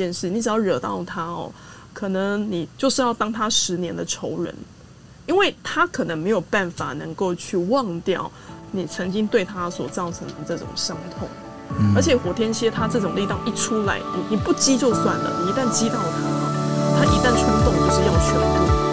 件事，你只要惹到他哦，可能你就是要当他十年的仇人，因为他可能没有办法能够去忘掉你曾经对他所造成的这种伤痛。嗯、而且火天蝎他这种力道一出来，你你不激就算了，你一旦激到他，他一旦冲动就是要全部。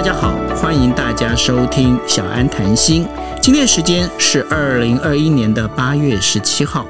大家，好，欢迎大家收听小安谈心。今天时间是二零二一年的八月十七号。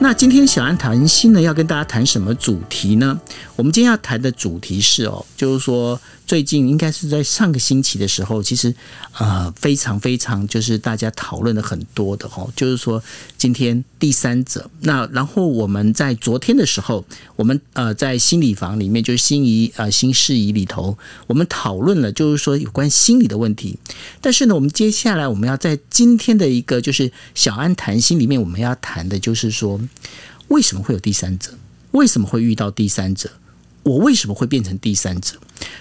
那今天小安谈心呢，要跟大家谈什么主题呢？我们今天要谈的主题是哦，就是说。最近应该是在上个星期的时候，其实呃非常非常就是大家讨论的很多的哈，就是说今天第三者。那然后我们在昨天的时候，我们呃在心理房里面，就是心仪呃心事宜里头，我们讨论了就是说有关心理的问题。但是呢，我们接下来我们要在今天的一个就是小安谈心里面，我们要谈的就是说为什么会有第三者？为什么会遇到第三者？我为什么会变成第三者？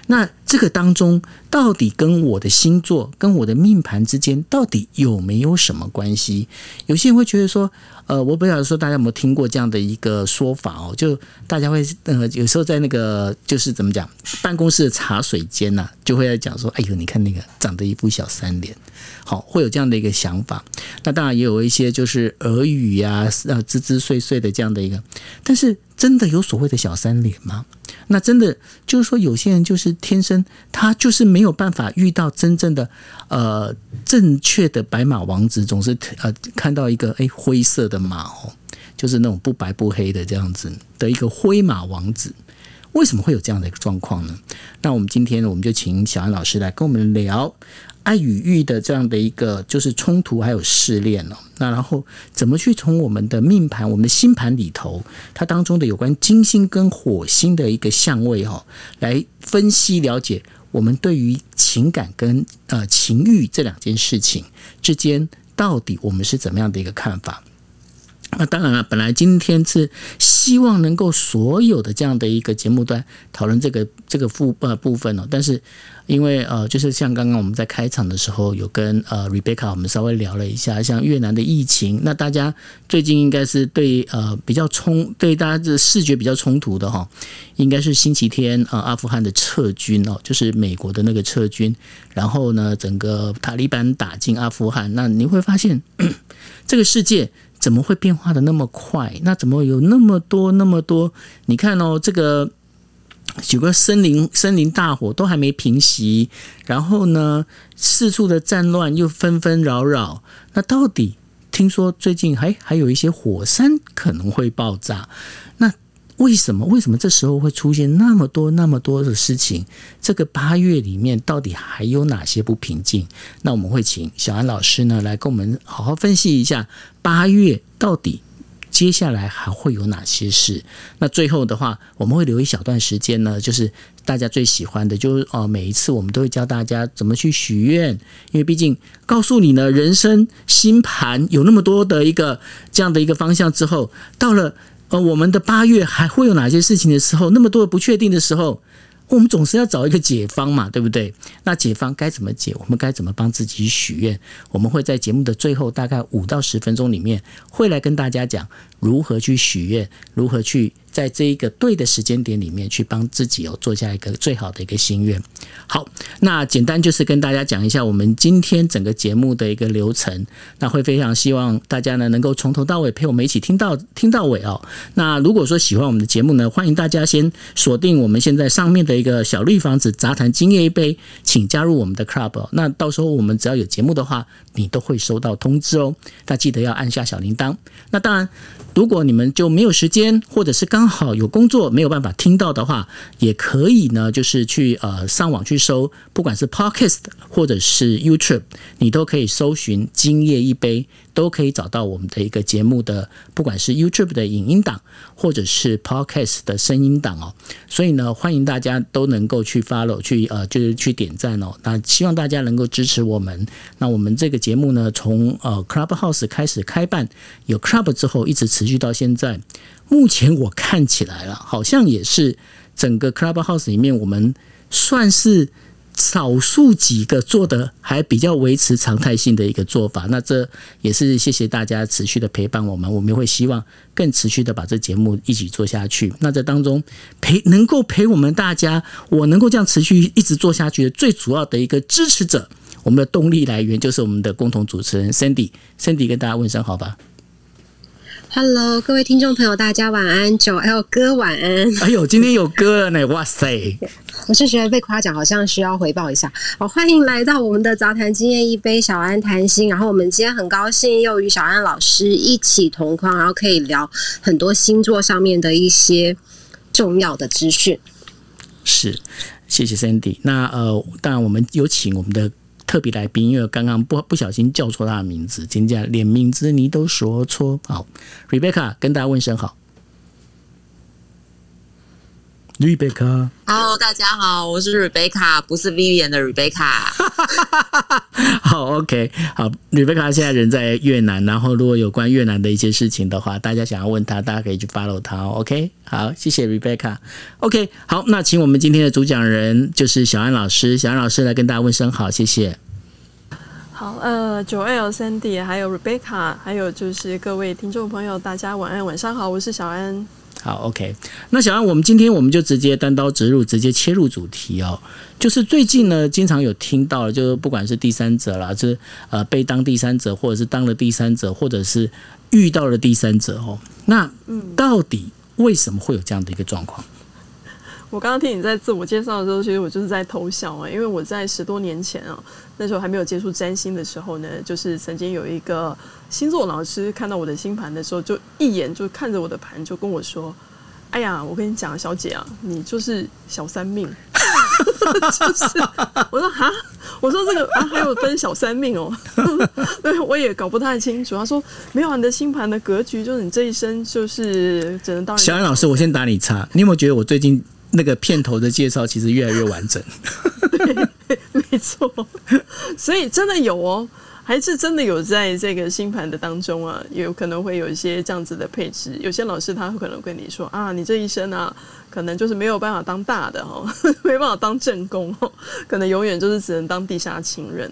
那这个当中到底跟我的星座、跟我的命盘之间到底有没有什么关系？有些人会觉得说，呃，我不晓得说大家有没有听过这样的一个说法哦，就大家会呃有时候在那个就是怎么讲，办公室的茶水间呐、就会在讲说，哎呦，你看那个长得一副小三脸，好，会有这样的一个想法。那当然也有一些就是耳语呀，呃，滋滋碎碎的这样的一个，但是真的有所谓的小三脸吗？那真的就是说，有些人就是天生他就是没有办法遇到真正的呃正确的白马王子，总是呃看到一个诶灰色的马哦，就是那种不白不黑的这样子的一个灰马王子，为什么会有这样的一个状况呢？那我们今天呢我们就请小安老师来跟我们聊。爱与欲的这样的一个就是冲突，还有试炼哦。那然后怎么去从我们的命盘、我们的星盘里头，它当中的有关金星跟火星的一个相位哦，来分析了解我们对于情感跟呃情欲这两件事情之间，到底我们是怎么样的一个看法？那当然了，本来今天是希望能够所有的这样的一个节目段讨论这个这个部呃部分哦，但是因为呃，就是像刚刚我们在开场的时候有跟呃 Rebecca 我们稍微聊了一下，像越南的疫情，那大家最近应该是对呃比较冲对大家的视觉比较冲突的哈，应该是星期天呃阿富汗的撤军哦，就是美国的那个撤军，然后呢整个塔利班打进阿富汗，那你会发现 这个世界。怎么会变化的那么快？那怎么有那么多那么多？你看哦，这个有个森林森林大火都还没平息，然后呢，四处的战乱又纷纷扰扰。那到底听说最近还还有一些火山可能会爆炸？那为什么？为什么这时候会出现那么多那么多的事情？这个八月里面到底还有哪些不平静？那我们会请小安老师呢来跟我们好好分析一下八月到底接下来还会有哪些事？那最后的话，我们会留一小段时间呢，就是大家最喜欢的，就是哦，每一次我们都会教大家怎么去许愿，因为毕竟告诉你呢，人生星盘有那么多的一个这样的一个方向之后，到了。呃，我们的八月还会有哪些事情的时候，那么多的不确定的时候，我们总是要找一个解方嘛，对不对？那解方该怎么解？我们该怎么帮自己许愿？我们会在节目的最后大概五到十分钟里面，会来跟大家讲如何去许愿，如何去。在这一个对的时间点里面，去帮自己哦做下一个最好的一个心愿。好，那简单就是跟大家讲一下我们今天整个节目的一个流程。那会非常希望大家呢能够从头到尾陪我们一起听到听到尾哦。那如果说喜欢我们的节目呢，欢迎大家先锁定我们现在上面的一个小绿房子杂谈今夜一杯，请加入我们的 club。那到时候我们只要有节目的话，你都会收到通知哦。那记得要按下小铃铛。那当然。如果你们就没有时间，或者是刚好有工作没有办法听到的话，也可以呢，就是去呃上网去搜，不管是 Podcast 或者是 YouTube，你都可以搜寻“今夜一杯”。都可以找到我们的一个节目的，不管是 YouTube 的影音档，或者是 Podcast 的声音档哦。所以呢，欢迎大家都能够去 follow，去呃，就是去点赞哦。那希望大家能够支持我们。那我们这个节目呢，从呃 Clubhouse 开始开办，有 Club 之后，一直持续到现在。目前我看起来了，好像也是整个 Clubhouse 里面，我们算是少数几个做的还比较维持常态性的一个做法，那这也是谢谢大家持续的陪伴我们，我们也会希望更持续的把这节目一起做下去。那在当中陪能够陪我们大家，我能够这样持续一直做下去的最主要的一个支持者，我们的动力来源就是我们的共同主持人 Cindy。Cindy 跟大家问声好吧。Hello，各位听众朋友，大家晚安。九 L 哥晚安。哎呦，今天有歌了呢！哇塞，我是觉得被夸奖，好像需要回报一下。好，欢迎来到我们的杂谈经验一杯，小安谈心。然后我们今天很高兴又与小安老师一起同框，然后可以聊很多星座上面的一些重要的资讯。是，谢谢 Sandy。那呃，当然我们有请我们的。特别来宾，因为刚刚不不小心叫错他的名字，今天连名字你都说错。好，Rebecca 跟大家问声好。Rebecca，Hello，大家好，我是 Rebecca，不是 Vivian 的 Rebecca。好，OK，好，Rebecca 现在人在越南，然后如果有关越南的一些事情的话，大家想要问他，大家可以去 follow 他。OK，好，谢谢 Rebecca。OK，好，那请我们今天的主讲人就是小安老师，小安老师来跟大家问声好，谢谢。好，呃，Joel、Sandy 还有 Rebecca，还有就是各位听众朋友，大家晚安，晚上好，我是小安。好，OK。那小安，我们今天我们就直接单刀直入，直接切入主题哦。就是最近呢，经常有听到，就是不管是第三者啦，就是呃被当第三者，或者是当了第三者，或者是遇到了第三者哦。那到底为什么会有这样的一个状况？我刚刚听你在自我介绍的时候，其实我就是在偷笑啊，因为我在十多年前啊，那时候还没有接触占星的时候呢，就是曾经有一个星座老师看到我的星盘的时候，就一眼就看着我的盘，就跟我说：“哎呀，我跟你讲，小姐啊，你就是小三命。”就是我说哈，我说这个啊还有分小三命哦，对，我也搞不太清楚。他说没有，你的星盘的格局就是你这一生就是只能当小安老师，我先打你岔，你有没有觉得我最近？那个片头的介绍其实越来越完整，对，没错，所以真的有哦，还是真的有在这个星盘的当中啊，有可能会有一些这样子的配置。有些老师他可能跟你说啊，你这一生啊，可能就是没有办法当大的哦，没办法当正宫哦，可能永远就是只能当地下情人。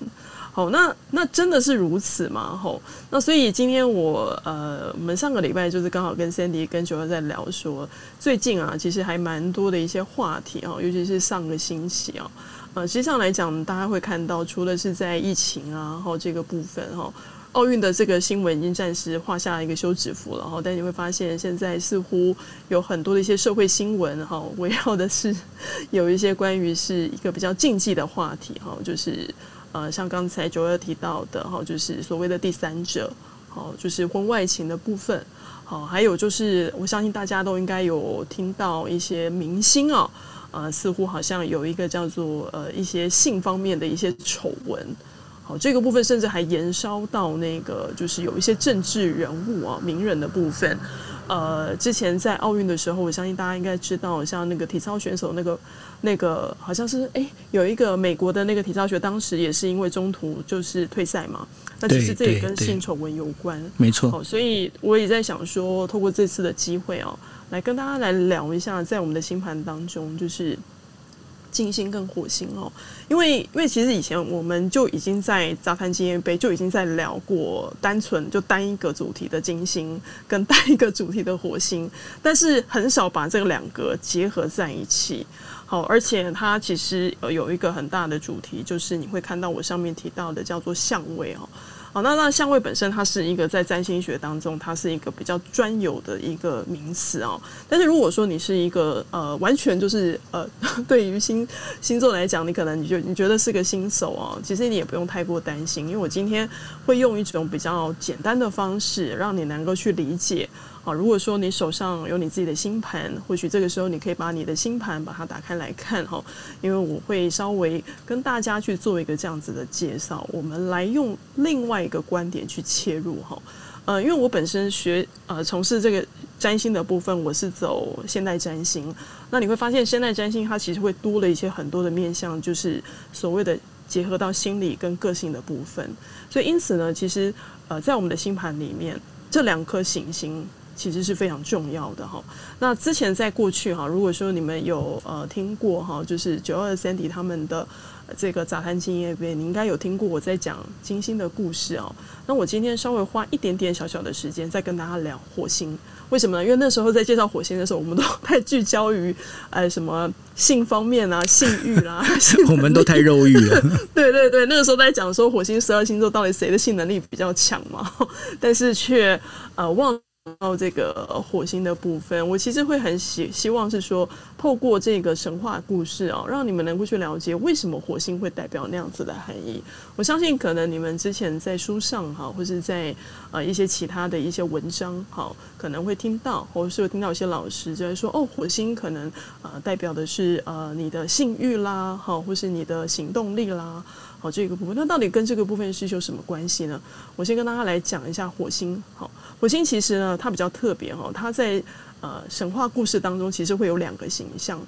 好，那那真的是如此吗？吼，那所以今天我呃，我们上个礼拜就是刚好跟 Sandy 跟九儿在聊说，最近啊，其实还蛮多的一些话题啊，尤其是上个星期啊，呃，实际上来讲，大家会看到，除了是在疫情啊，然后这个部分哈，奥运的这个新闻已经暂时画下一个休止符了哈，但你会发现，现在似乎有很多的一些社会新闻哈，围绕的是 有一些关于是一个比较禁忌的话题哈，就是。呃，像刚才九二提到的哈，就是所谓的第三者，好，就是婚外情的部分，好，还有就是我相信大家都应该有听到一些明星啊，呃，似乎好像有一个叫做呃一些性方面的一些丑闻，好，这个部分甚至还延烧到那个就是有一些政治人物啊、名人的部分。呃，之前在奥运的时候，我相信大家应该知道，像那个体操选手，那个那个好像是哎、欸，有一个美国的那个体操选手，当时也是因为中途就是退赛嘛。那其实这也跟性丑闻有关，没错。好，所以我也在想说，透过这次的机会哦，来跟大家来聊一下，在我们的星盘当中，就是。金星跟火星哦，因为因为其实以前我们就已经在杂谈经验杯就已经在聊过单纯就单一个主题的金星跟单一个主题的火星，但是很少把这个两个结合在一起。好，而且它其实有一个很大的主题，就是你会看到我上面提到的叫做相位哦。好，那那相位本身它是一个在占星学当中，它是一个比较专有的一个名词哦。但是如果说你是一个呃，完全就是呃，对于星星座来讲，你可能你就你觉得是个新手哦，其实你也不用太过担心，因为我今天会用一种比较简单的方式，让你能够去理解。好，如果说你手上有你自己的星盘，或许这个时候你可以把你的星盘把它打开来看哈，因为我会稍微跟大家去做一个这样子的介绍，我们来用另外一个观点去切入哈。呃，因为我本身学呃从事这个占星的部分，我是走现代占星，那你会发现现代占星它其实会多了一些很多的面向，就是所谓的结合到心理跟个性的部分，所以因此呢，其实呃在我们的星盘里面，这两颗行星。其实是非常重要的哈。那之前在过去哈，如果说你们有呃听过哈，就是九二 Sandy 他们的这个杂谈金业杯，你应该有听过我在讲金星的故事哦。那我今天稍微花一点点小小的时间，再跟大家聊火星。为什么呢？因为那时候在介绍火星的时候，我们都太聚焦于 呃什么性方面啊、性欲啦，我们都太肉欲了。对对对，那个时候在讲说火星十二星座到底谁的性能力比较强嘛，但是却呃忘。到这个火星的部分，我其实会很希希望是说，透过这个神话故事啊，让你们能够去了解为什么火星会代表那样子的含义。我相信，可能你们之前在书上哈，或是在呃一些其他的一些文章哈，可能会听到，或是听到一些老师就会说，哦，火星可能呃代表的是呃你的性欲啦，哈，或是你的行动力啦，好这个部分。那到底跟这个部分是有什么关系呢？我先跟大家来讲一下火星，好。火星其实呢，它比较特别哈，它在呃神话故事当中其实会有两个形象。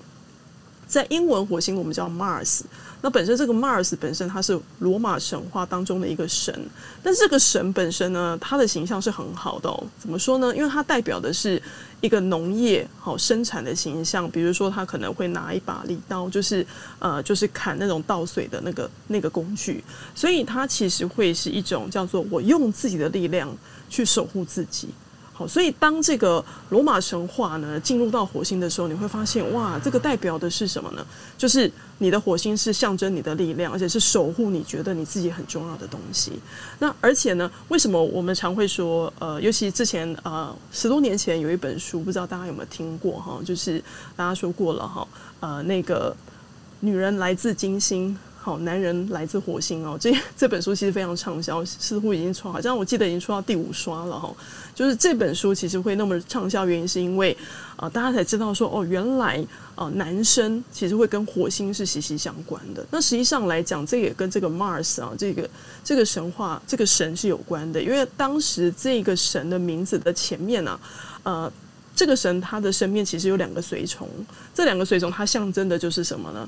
在英文火星我们叫 Mars，那本身这个 Mars 本身它是罗马神话当中的一个神，但是这个神本身呢，它的形象是很好的哦。怎么说呢？因为它代表的是一个农业好生产的形象，比如说他可能会拿一把利刀，就是呃就是砍那种稻穗的那个那个工具，所以它其实会是一种叫做我用自己的力量。去守护自己，好，所以当这个罗马神话呢进入到火星的时候，你会发现，哇，这个代表的是什么呢？就是你的火星是象征你的力量，而且是守护你觉得你自己很重要的东西。那而且呢，为什么我们常会说，呃，尤其之前呃十多年前有一本书，不知道大家有没有听过哈？就是大家说过了哈，呃，那个女人来自金星。好，男人来自火星哦，这这本书其实非常畅销，似乎已经出，好像我记得已经出到第五刷了哈。就是这本书其实会那么畅销，原因是因为啊、呃，大家才知道说哦，原来啊、呃，男生其实会跟火星是息息相关的。那实际上来讲，这也跟这个 Mars 啊，这个这个神话这个神是有关的，因为当时这个神的名字的前面呢、啊，呃，这个神他的身边其实有两个随从，这两个随从它象征的就是什么呢？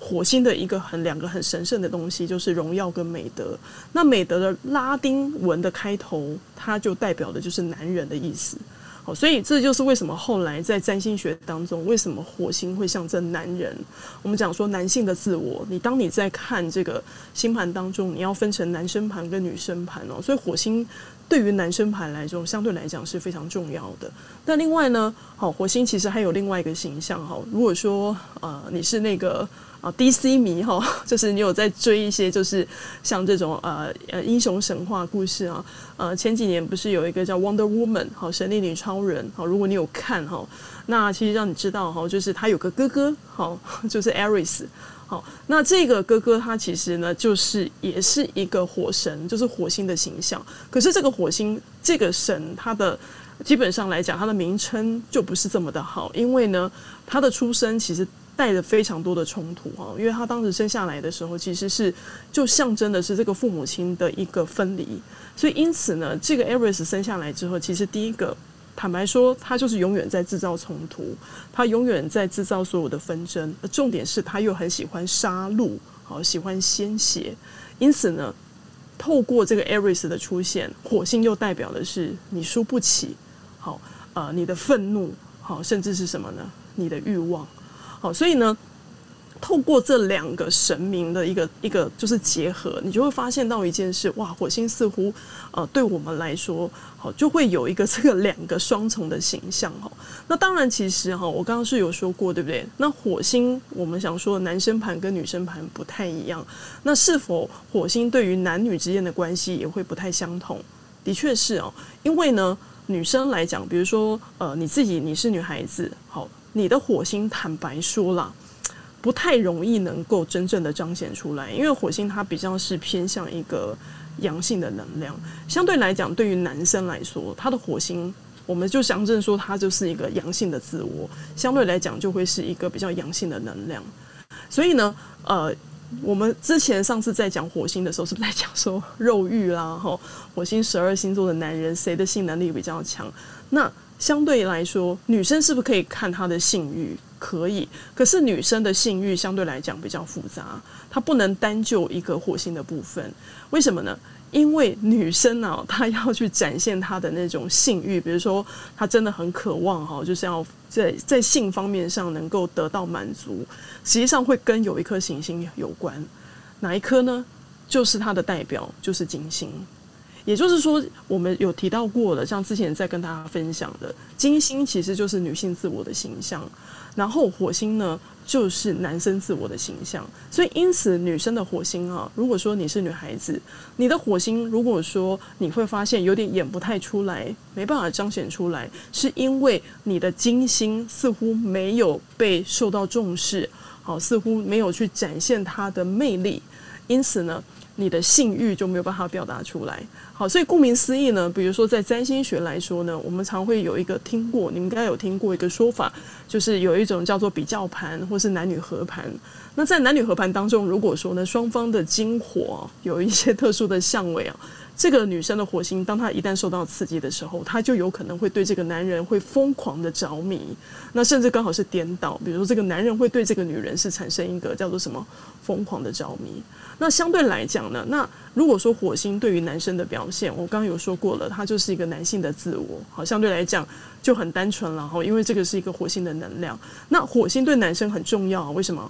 火星的一个很两个很神圣的东西，就是荣耀跟美德。那美德的拉丁文的开头，它就代表的就是男人的意思。好，所以这就是为什么后来在占星学当中，为什么火星会象征男人？我们讲说男性的自我。你当你在看这个星盘当中，你要分成男生盘跟女生盘哦。所以火星对于男生盘来说，相对来讲是非常重要的。那另外呢，好，火星其实还有另外一个形象哈。如果说呃你是那个。啊，DC 迷哈，就是你有在追一些，就是像这种呃呃英雄神话故事啊。呃，前几年不是有一个叫 Wonder Woman 好，神力女超人好，如果你有看哈，那其实让你知道哈，就是他有个哥哥好，就是 Ares 好，那这个哥哥他其实呢，就是也是一个火神，就是火星的形象。可是这个火星这个神，他的基本上来讲，他的名称就不是这么的好，因为呢，他的出生其实。带着非常多的冲突哈，因为他当时生下来的时候，其实是就象征的是这个父母亲的一个分离，所以因此呢，这个 Ares 生下来之后，其实第一个坦白说，他就是永远在制造冲突，他永远在制造所有的纷争，重点是他又很喜欢杀戮，好喜欢鲜血，因此呢，透过这个 Ares 的出现，火星又代表的是你输不起，好呃你的愤怒，好甚至是什么呢？你的欲望。好，所以呢，透过这两个神明的一个一个就是结合，你就会发现到一件事，哇，火星似乎呃对我们来说，好就会有一个这个两个双重的形象哈。那当然，其实哈，我刚刚是有说过，对不对？那火星我们想说男生盘跟女生盘不太一样，那是否火星对于男女之间的关系也会不太相同？的确是哦，因为呢，女生来讲，比如说呃你自己你是女孩子，好。你的火星坦白说了，不太容易能够真正的彰显出来，因为火星它比较是偏向一个阳性的能量。相对来讲，对于男生来说，他的火星我们就象征说他就是一个阳性的自我，相对来讲就会是一个比较阳性的能量。所以呢，呃，我们之前上次在讲火星的时候，是不是在讲说肉欲啦？哈，火星十二星座的男人谁的性能力比较强？那相对来说，女生是不是可以看她的性欲？可以。可是女生的性欲相对来讲比较复杂，她不能单就一个火星的部分。为什么呢？因为女生呢、她要去展现她的那种性欲，比如说她真的很渴望哈，就是要在在性方面上能够得到满足，实际上会跟有一颗行星有关。哪一颗呢？就是它的代表就是金星。也就是说，我们有提到过了，像之前在跟大家分享的，金星其实就是女性自我的形象，然后火星呢就是男生自我的形象。所以，因此女生的火星啊，如果说你是女孩子，你的火星如果说你会发现有点演不太出来，没办法彰显出来，是因为你的金星似乎没有被受到重视，好，似乎没有去展现它的魅力，因此呢，你的性欲就没有办法表达出来。好，所以顾名思义呢，比如说在占星学来说呢，我们常会有一个听过，你们应该有听过一个说法，就是有一种叫做比较盘，或是男女合盘。那在男女合盘当中，如果说呢，双方的金火有一些特殊的相位啊。这个女生的火星，当她一旦受到刺激的时候，她就有可能会对这个男人会疯狂的着迷。那甚至刚好是颠倒，比如说这个男人会对这个女人是产生一个叫做什么疯狂的着迷。那相对来讲呢，那如果说火星对于男生的表现，我刚刚有说过了，他就是一个男性的自我，好，相对来讲就很单纯了哈，因为这个是一个火星的能量。那火星对男生很重要，为什么？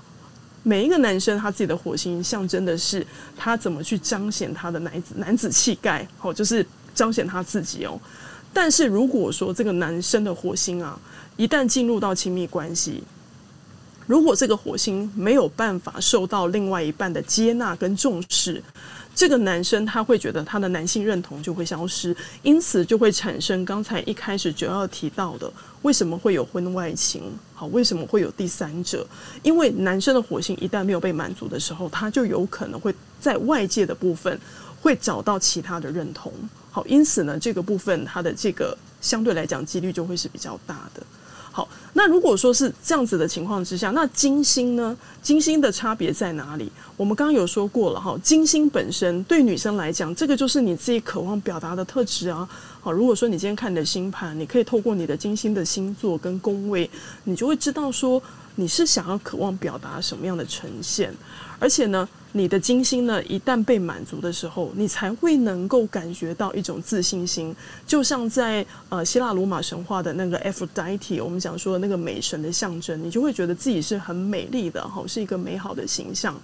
每一个男生他自己的火星象征的是他怎么去彰显他的男子男子气概，好，就是彰显他自己哦。但是如果说这个男生的火星啊，一旦进入到亲密关系，如果这个火星没有办法受到另外一半的接纳跟重视，这个男生他会觉得他的男性认同就会消失，因此就会产生刚才一开始就要提到的，为什么会有婚外情？好，为什么会有第三者？因为男生的火星一旦没有被满足的时候，他就有可能会在外界的部分会找到其他的认同。好，因此呢，这个部分他的这个相对来讲几率就会是比较大的。好，那如果说是这样子的情况之下，那金星呢？金星的差别在哪里？我们刚刚有说过了哈，金星本身对女生来讲，这个就是你自己渴望表达的特质啊。好，如果说你今天看你的星盘，你可以透过你的金星的星座跟宫位，你就会知道说你是想要渴望表达什么样的呈现，而且呢。你的金星呢，一旦被满足的时候，你才会能够感觉到一种自信心，就像在呃希腊罗马神话的那个 Aphrodite，我们讲说的那个美神的象征，你就会觉得自己是很美丽的，哈，是一个美好的形象。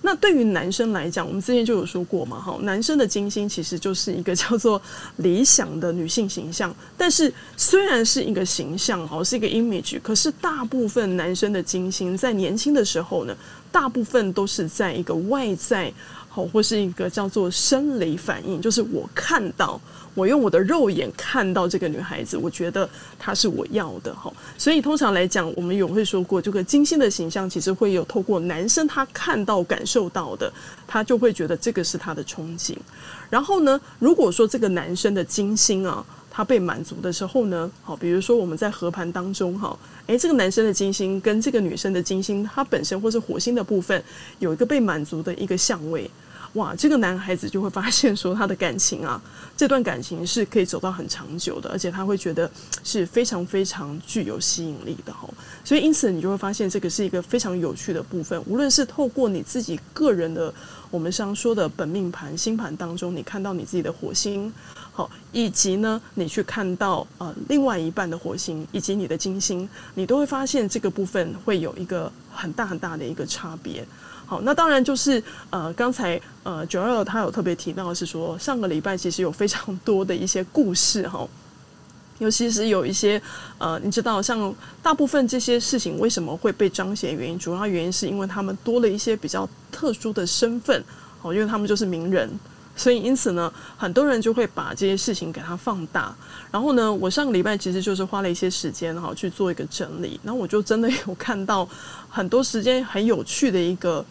那对于男生来讲，我们之前就有说过嘛，哈，男生的金星其实就是一个叫做理想的女性形象。但是虽然是一个形象，哈，是一个 image，可是大部分男生的金星在年轻的时候呢，大部分都是在一个外在，好，或是一个叫做生理反应，就是我看到。我用我的肉眼看到这个女孩子，我觉得她是我要的哈。所以通常来讲，我们有会说过，这个金星的形象其实会有透过男生他看到、感受到的，他就会觉得这个是他的憧憬。然后呢，如果说这个男生的金星啊，他被满足的时候呢，好，比如说我们在合盘当中哈，诶，这个男生的金星跟这个女生的金星，它本身或是火星的部分有一个被满足的一个相位。哇，这个男孩子就会发现说，他的感情啊，这段感情是可以走到很长久的，而且他会觉得是非常非常具有吸引力的哈。所以因此你就会发现，这个是一个非常有趣的部分。无论是透过你自己个人的，我们常说的本命盘、星盘当中，你看到你自己的火星，好，以及呢，你去看到呃另外一半的火星，以及你的金星，你都会发现这个部分会有一个很大很大的一个差别。好，那当然就是呃，刚才呃，Joel 他有特别提到是说，上个礼拜其实有非常多的一些故事哈，尤其是有一些呃，你知道，像大部分这些事情为什么会被彰显？原因主要原因是因为他们多了一些比较特殊的身份，哦，因为他们就是名人。所以，因此呢，很多人就会把这些事情给它放大。然后呢，我上个礼拜其实就是花了一些时间哈去做一个整理。那我就真的有看到很多时间很有趣的一个。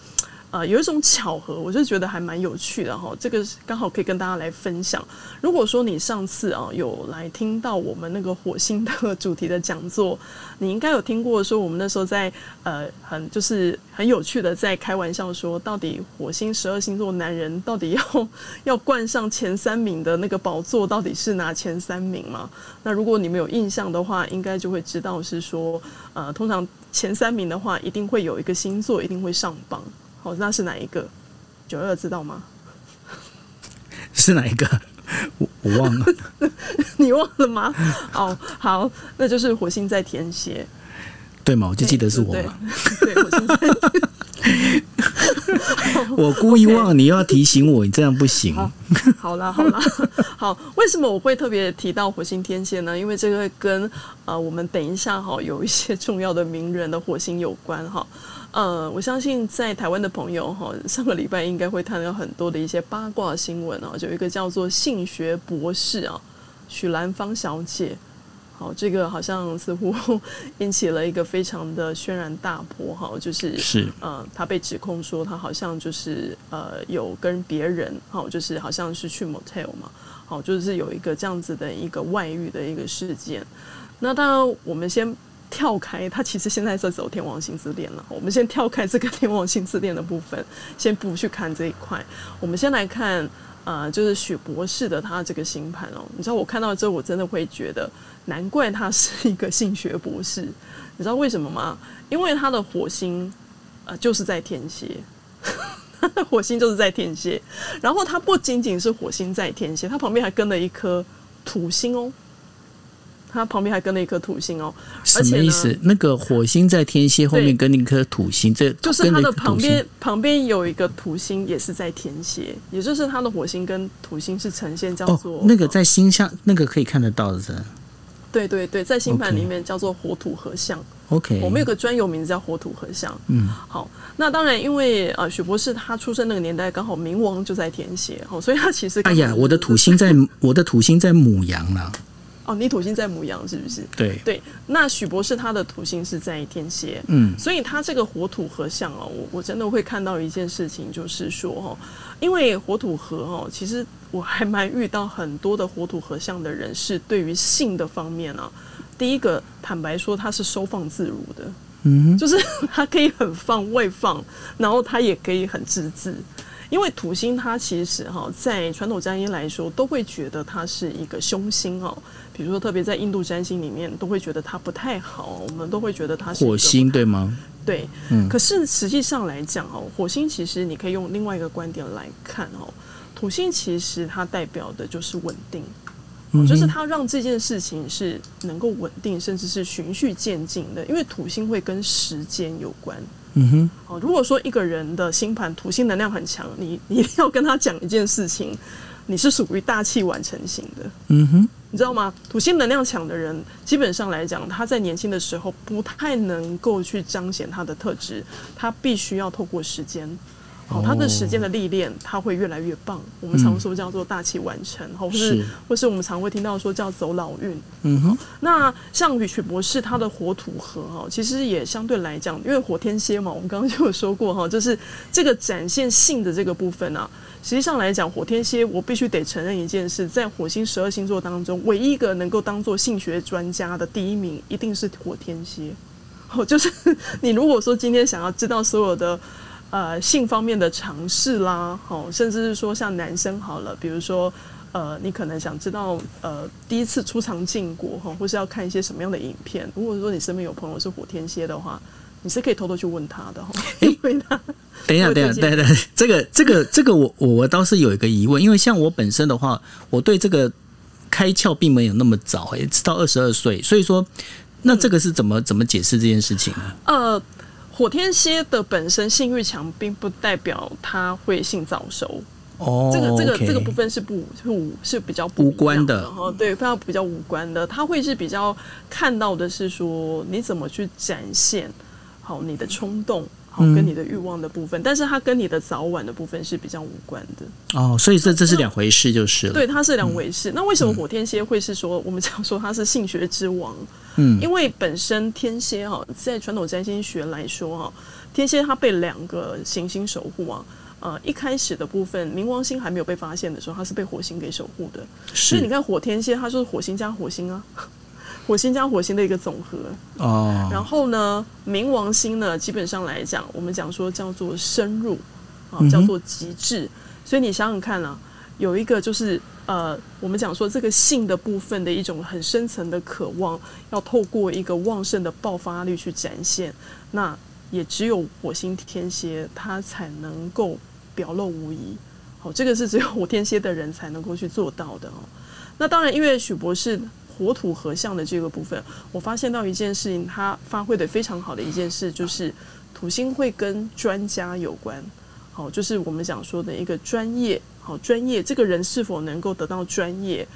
呃，有一种巧合，我就觉得还蛮有趣的哈。这个刚好可以跟大家来分享。如果说你上次啊有来听到我们那个火星的 主题的讲座，你应该有听过说我们那时候在呃很就是很有趣的在开玩笑说，到底火星十二星座男人到底要要冠上前三名的那个宝座，到底是哪前三名吗？那如果你们有印象的话，应该就会知道是说，呃，通常前三名的话，一定会有一个星座一定会上榜。哦，那是哪一个？九二知道吗？是哪一个？我我忘了。你忘了吗？哦，好，那就是火星在天蝎。对吗？我就记得是我嘛。对，火星在天。我故意忘，你又要提醒我，你这样不行。好啦，好啦，好。为什么我会特别提到火星天蝎呢？因为这个跟呃，我们等一下哈，有一些重要的名人的火星有关哈。呃，我相信在台湾的朋友哈，上个礼拜应该会看到很多的一些八卦新闻啊，就有一个叫做性学博士啊，许兰芳小姐。好，这个好像似乎引起了一个非常的轩然大波，哈，就是是呃，他被指控说他好像就是呃有跟别人，好，就是好像是去 motel 嘛，好，就是有一个这样子的一个外遇的一个事件。那当然，我们先跳开，他其实现在在走天王星之恋了。我们先跳开这个天王星之恋的部分，先不去看这一块，我们先来看。啊、呃，就是许博士的他这个星盘哦，你知道我看到之后，我真的会觉得，难怪他是一个性学博士。你知道为什么吗？因为他的火星啊、呃，就是在天蝎，火星就是在天蝎。然后他不仅仅是火星在天蝎，他旁边还跟了一颗土星哦。它旁边还跟了一颗土星哦，什么意思？那个火星在天蝎后面跟一颗土星，这就是它的旁边旁边有一个土星也是在天蝎，也就是它的火星跟土星是呈现叫做、哦、那个在星象那个可以看得到的是，对对对，在星盘里面叫做火土合相。OK，我们有个专有名字叫火土合相。嗯，好，那当然因为呃许博士他出生那个年代刚好冥王就在天蝎，哦，所以他其实哎呀，我的土星在我的土星在母羊了。哦，你土星在母羊是不是？对对，那许博士他的土星是在天蝎，嗯，所以他这个火土合相哦，我我真的会看到一件事情，就是说哦，因为火土合哦，其实我还蛮遇到很多的火土合相的人是对于性的方面啊，第一个坦白说他是收放自如的，嗯，就是 他可以很放外放，然后他也可以很自制。因为土星它其实哈，在传统占星来说，都会觉得它是一个凶星哦。比如说，特别在印度占星里面，都会觉得它不太好。我们都会觉得它是火星，对吗？对，嗯。可是实际上来讲哦，火星其实你可以用另外一个观点来看哦，土星其实它代表的就是稳定，就是它让这件事情是能够稳定，甚至是循序渐进的。因为土星会跟时间有关。嗯哼，哦，如果说一个人的星盘土星能量很强，你 你一定要跟他讲一件事情，你是属于大器晚成型的。嗯哼，你知道吗？土星能量强的人，基本上来讲，他在年轻的时候不太能够去彰显他的特质，他必须要透过时间。哦，他的时间的历练，他会越来越棒。我们常说叫做大器晚成，或是，是或是我们常会听到说叫走老运。嗯哼。那像许博士他的火土合哈，其实也相对来讲，因为火天蝎嘛，我们刚刚就有说过哈，就是这个展现性的这个部分啊，实际上来讲，火天蝎我必须得承认一件事，在火星十二星座当中，唯一一个能够当做性学专家的第一名，一定是火天蝎。哦，就是 你如果说今天想要知道所有的。呃，性方面的尝试啦，好，甚至是说像男生好了，比如说，呃，你可能想知道，呃，第一次出场禁果哈，或是要看一些什么样的影片。如果说你身边有朋友是火天蝎的话，你是可以偷偷去问他的哈。因为他，等一下，等一下，等一下，这个，这个，这个，我我倒是有一个疑问，因为像我本身的话，我对这个开窍并没有那么早，也直到二十二岁，所以说，那这个是怎么怎么解释这件事情呢？呃。火天蝎的本身性欲强，并不代表他会性早熟。哦，这个这个这个部分是不是是比较不无关的。哈，对，非常比较无关的。他会是比较看到的是说，你怎么去展现好你的冲动。跟你的欲望的部分，但是它跟你的早晚的部分是比较无关的哦，所以这这是两回事，就是了。对，它是两回事。嗯、那为什么火天蝎会是说我们讲说它是性学之王？嗯，因为本身天蝎哈，在传统占星学来说哈，天蝎它被两个行星守护啊。呃，一开始的部分，冥王星还没有被发现的时候，它是被火星给守护的。所以你看火天蝎，它就是火星加火星啊。火星加火星的一个总和哦，然后呢，冥王星呢，基本上来讲，我们讲说叫做深入啊，叫做极致。嗯、所以你想想看啊，有一个就是呃，我们讲说这个性的部分的一种很深层的渴望，要透过一个旺盛的爆发力去展现，那也只有火星天蝎它才能够表露无遗。好，这个是只有火天蝎的人才能够去做到的哦。那当然，因为许博士。火土合相的这个部分，我发现到一件事情，它发挥的非常好的一件事，就是土星会跟专家有关。好，就是我们讲说的一个专业，好，专业这个人是否能够得到专业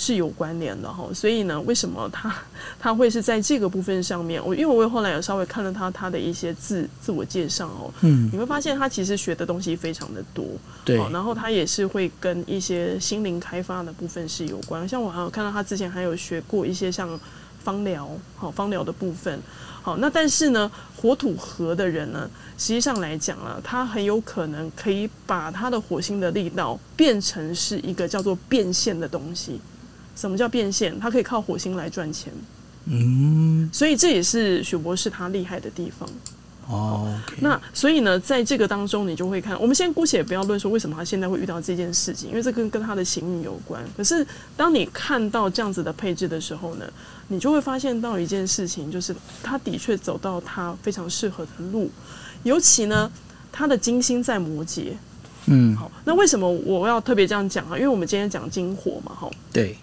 是有关联的哈。所以呢，为什么他他会是在这个部分上面？我因为我后来有稍微看了他他的一些自自我介绍哦，嗯，你会发现他其实学的东西非常的多，对，然后他也是会跟一些心灵开发的部分是有关。像我还有看到他之前还有学过一些像芳疗，好，芳疗的部分。好，那但是呢，火土合的人呢，实际上来讲啊，他很有可能可以把他的火星的力道变成是一个叫做变现的东西。什么叫变现？他可以靠火星来赚钱。嗯，所以这也是许博士他厉害的地方。哦，okay. 那所以呢，在这个当中，你就会看，我们先姑且不要论说为什么他现在会遇到这件事情，因为这跟跟他的行运有关。可是当你看到这样子的配置的时候呢，你就会发现到一件事情，就是他的确走到他非常适合的路，尤其呢，他的金星在摩羯。嗯，好，那为什么我要特别这样讲啊？因为我们今天讲金火嘛，哈，对，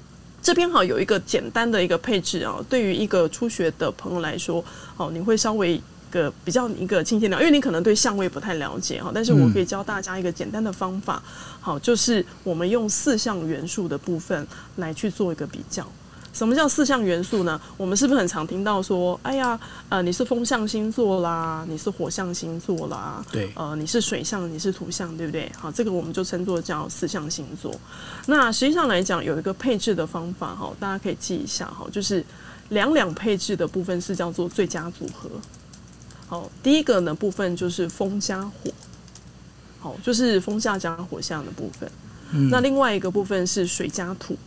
这边哈有一个简单的一个配置啊，对于一个初学的朋友来说，哦，你会稍微。个比较一个轻轻聊，因为你可能对相位不太了解哈，但是我可以教大家一个简单的方法，好，就是我们用四项元素的部分来去做一个比较。什么叫四象元素呢？我们是不是很常听到说，哎呀，呃，你是风象星座啦，你是火象星座啦，对，呃，你是水象，你是土象，对不对？好，这个我们就称作叫四象星座。那实际上来讲，有一个配置的方法哈，大家可以记一下哈，就是两两配置的部分是叫做最佳组合。好，第一个呢部分就是风加火，好，就是风下加火象的部分。嗯。那另外一个部分是水加土，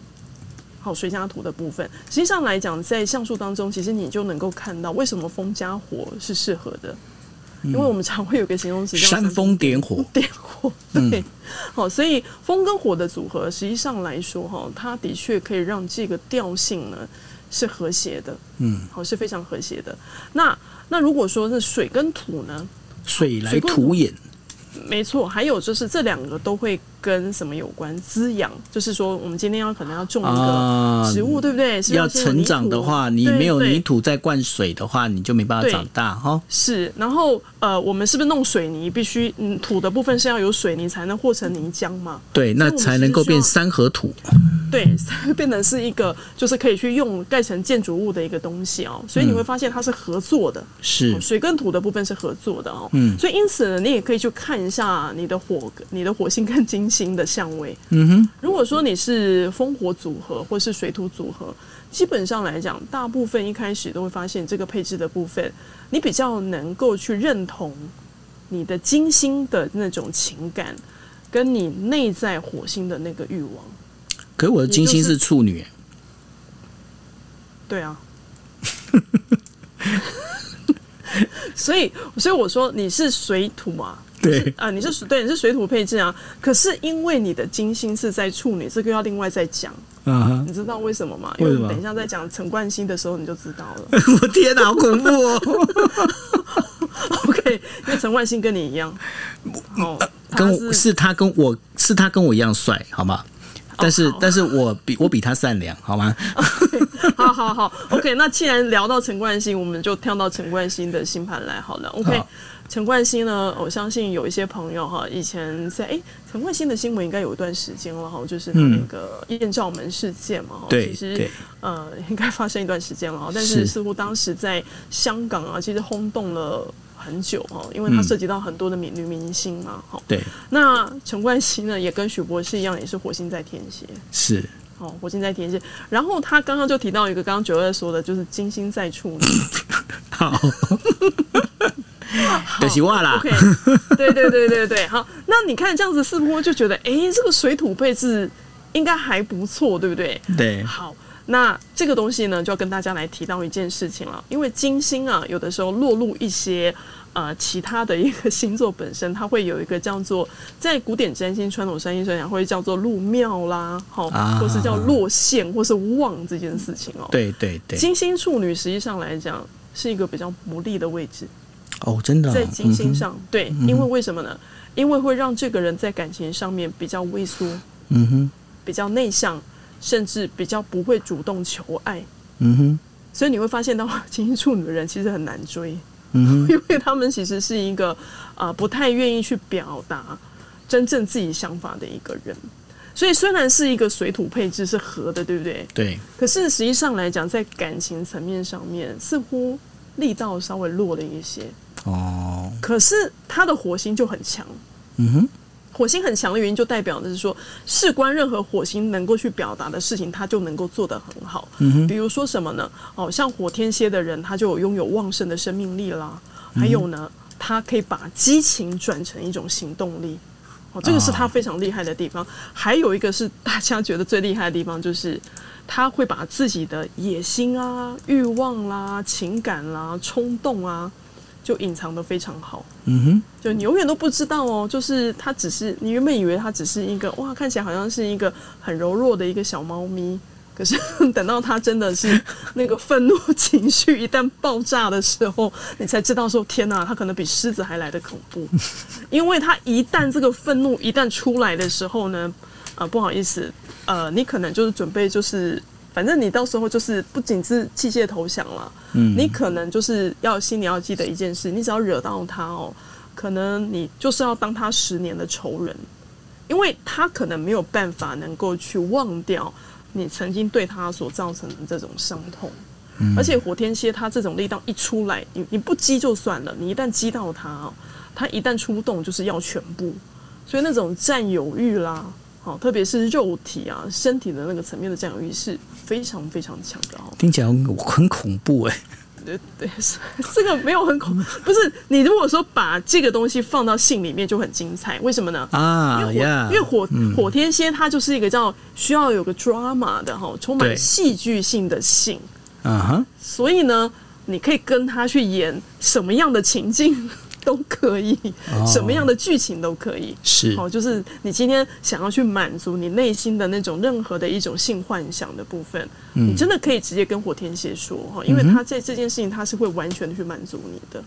好，水加土的部分。实际上来讲，在像素当中，其实你就能够看到为什么风加火是适合的，因为我们常会有个形容词叫煽风点火，点火。对，好，所以风跟火的组合，实际上来说，哈，它的确可以让这个调性呢是和谐的，嗯，好，是非常和谐的。那那如果说是水跟土呢？水来土掩，没错。还有就是这两个都会跟什么有关？滋养，就是说我们今天要可能要种一个植物，啊、对不对？是要，要成长的话，你没有泥土再灌水的话，你就没办法长大哈。是，然后呃，我们是不是弄水泥？必须嗯，土的部分是要有水泥才能和成泥浆嘛？对，那才能够变三合土。对，变成是一个就是可以去用盖成建筑物的一个东西哦，所以你会发现它是合作的，是、嗯、水跟土的部分是合作的哦，嗯，所以因此呢，你也可以去看一下你的火，你的火星跟金星的相位，嗯哼，如果说你是风火组合或是水土组合，基本上来讲，大部分一开始都会发现这个配置的部分，你比较能够去认同你的金星的那种情感，跟你内在火星的那个欲望。可是我的金星是处女，就是，对啊，所以所以我说你是水土啊，对啊，你是水对，你是水土配置啊。可是因为你的金星是在处女，这个要另外再讲啊。你知道为什么吗？因为等一下再讲陈冠希的时候你就知道了。我天哪，好恐怖哦！OK，因为陈冠希跟你一样，哦，跟是他跟我是他跟我一样帅，好吗？但是，但是我比我比他善良，好吗？Okay, 好好好，OK。那既然聊到陈冠希，我们就跳到陈冠希的星盘来好了。OK，陈冠希呢，我相信有一些朋友哈，以前在哎，陈冠希的新闻应该有一段时间了哈，就是他那个艳照门事件嘛，对，其实呃，应该发生一段时间了哈，但是似乎当时在香港啊，其实轰动了。很久哦，因为它涉及到很多的女女明星嘛，哈、嗯。对。那陈冠希呢，也跟许博士一样，也是火星在天蝎。是。哦，火星在天蝎。然后他刚刚就提到一个，刚刚九二说的，就是金星在处女。好。可惜忘了。OK。对对对对对，好。那你看这样子，是不是就觉得，哎、欸，这个水土配置应该还不错，对不对？对。好。那这个东西呢，就要跟大家来提到一件事情了。因为金星啊，有的时候落入一些呃其他的一个星座本身，它会有一个叫做在古典占星、传统占星上讲，会叫做入庙啦，好、啊，或是叫落陷，或是旺这件事情哦。对对对，金星处女实际上来讲是一个比较不利的位置哦，真的、啊、在金星上、嗯、对，因为为什么呢？因为会让这个人在感情上面比较畏缩，嗯哼，比较内向。甚至比较不会主动求爱，嗯哼，所以你会发现到 金星处女的人其实很难追，嗯，因为他们其实是一个呃不太愿意去表达真正自己想法的一个人。所以虽然是一个水土配置是合的，对不对？对。可是实际上来讲，在感情层面上面，似乎力道稍微弱了一些。哦。可是他的火星就很强。嗯哼。火星很强的原因，就代表的是说，事关任何火星能够去表达的事情，他就能够做得很好。嗯哼。比如说什么呢？哦，像火天蝎的人，他就有拥有旺盛的生命力啦。还有呢，他可以把激情转成一种行动力。哦，这个是他非常厉害的地方。还有一个是大家觉得最厉害的地方，就是他会把自己的野心啊、欲望啦、情感啦、冲动啊，就隐藏的非常好。嗯哼，就你永远都不知道哦，就是他只是你原本以为他只是一个哇，看起来好像是一个很柔弱的一个小猫咪。可是 等到他真的是那个愤怒情绪一旦爆炸的时候，你才知道说天哪，他可能比狮子还来的恐怖。因为他一旦这个愤怒一旦出来的时候呢，呃，不好意思，呃，你可能就是准备就是，反正你到时候就是不仅是器械投降了，嗯，你可能就是要心里要记得一件事，你只要惹到他哦，可能你就是要当他十年的仇人，因为他可能没有办法能够去忘掉。你曾经对他所造成的这种伤痛，嗯，而且火天蝎他这种力道一出来，你你不击就算了，你一旦击到他，他一旦出动就是要全部，所以那种占有欲啦，好，特别是肉体啊、身体的那个层面的占有欲是非常非常强的哦，听起来很恐怖哎。对对，这个没有很恐，不是你如果说把这个东西放到信里面就很精彩，为什么呢？啊，因为火因为火、嗯、火天蝎它就是一个叫需要有个 drama 的哈，充满戏剧性的信，嗯哼，所以呢，你可以跟他去演什么样的情境。都可以，什么样的剧情都可以。是，哦，就是你今天想要去满足你内心的那种任何的一种性幻想的部分，嗯，你真的可以直接跟火天蝎说哈，因为他在这件事情他是会完全的去满足你的。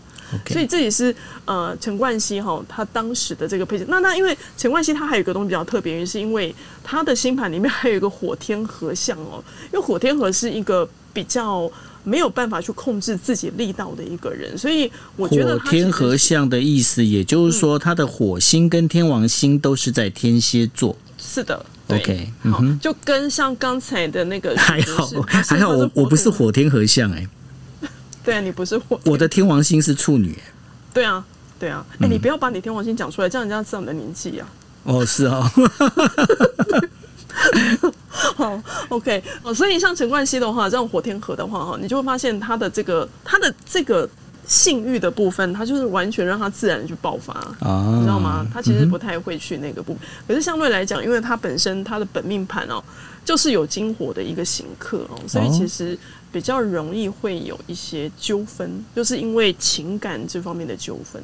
所以这也是呃陈冠希哈他当时的这个配置。那那因为陈冠希他还有一个东西比较特别，是因为他的星盘里面还有一个火天合相哦，因为火天合是一个比较。没有办法去控制自己力道的一个人，所以我觉得火天合相的意思，也就是说，他的火星跟天王星都是在天蝎座。是的，OK，好，就跟像刚才的那个还好，还好，我我不是火天合相哎。对啊，你不是火，我的天王星是处女。对啊，对啊，哎，你不要把你天王星讲出来，这样人家知道你的年纪啊。哦，是啊。好，OK，哦，所以像陈冠希的话，这种火天河的话，哈，你就会发现他的这个他的这个性欲的部分，他就是完全让他自然去爆发，你知道吗？他其实不太会去那个部分，可是相对来讲，因为他本身他的本命盘哦，就是有金火的一个刑克哦，所以其实比较容易会有一些纠纷，就是因为情感这方面的纠纷。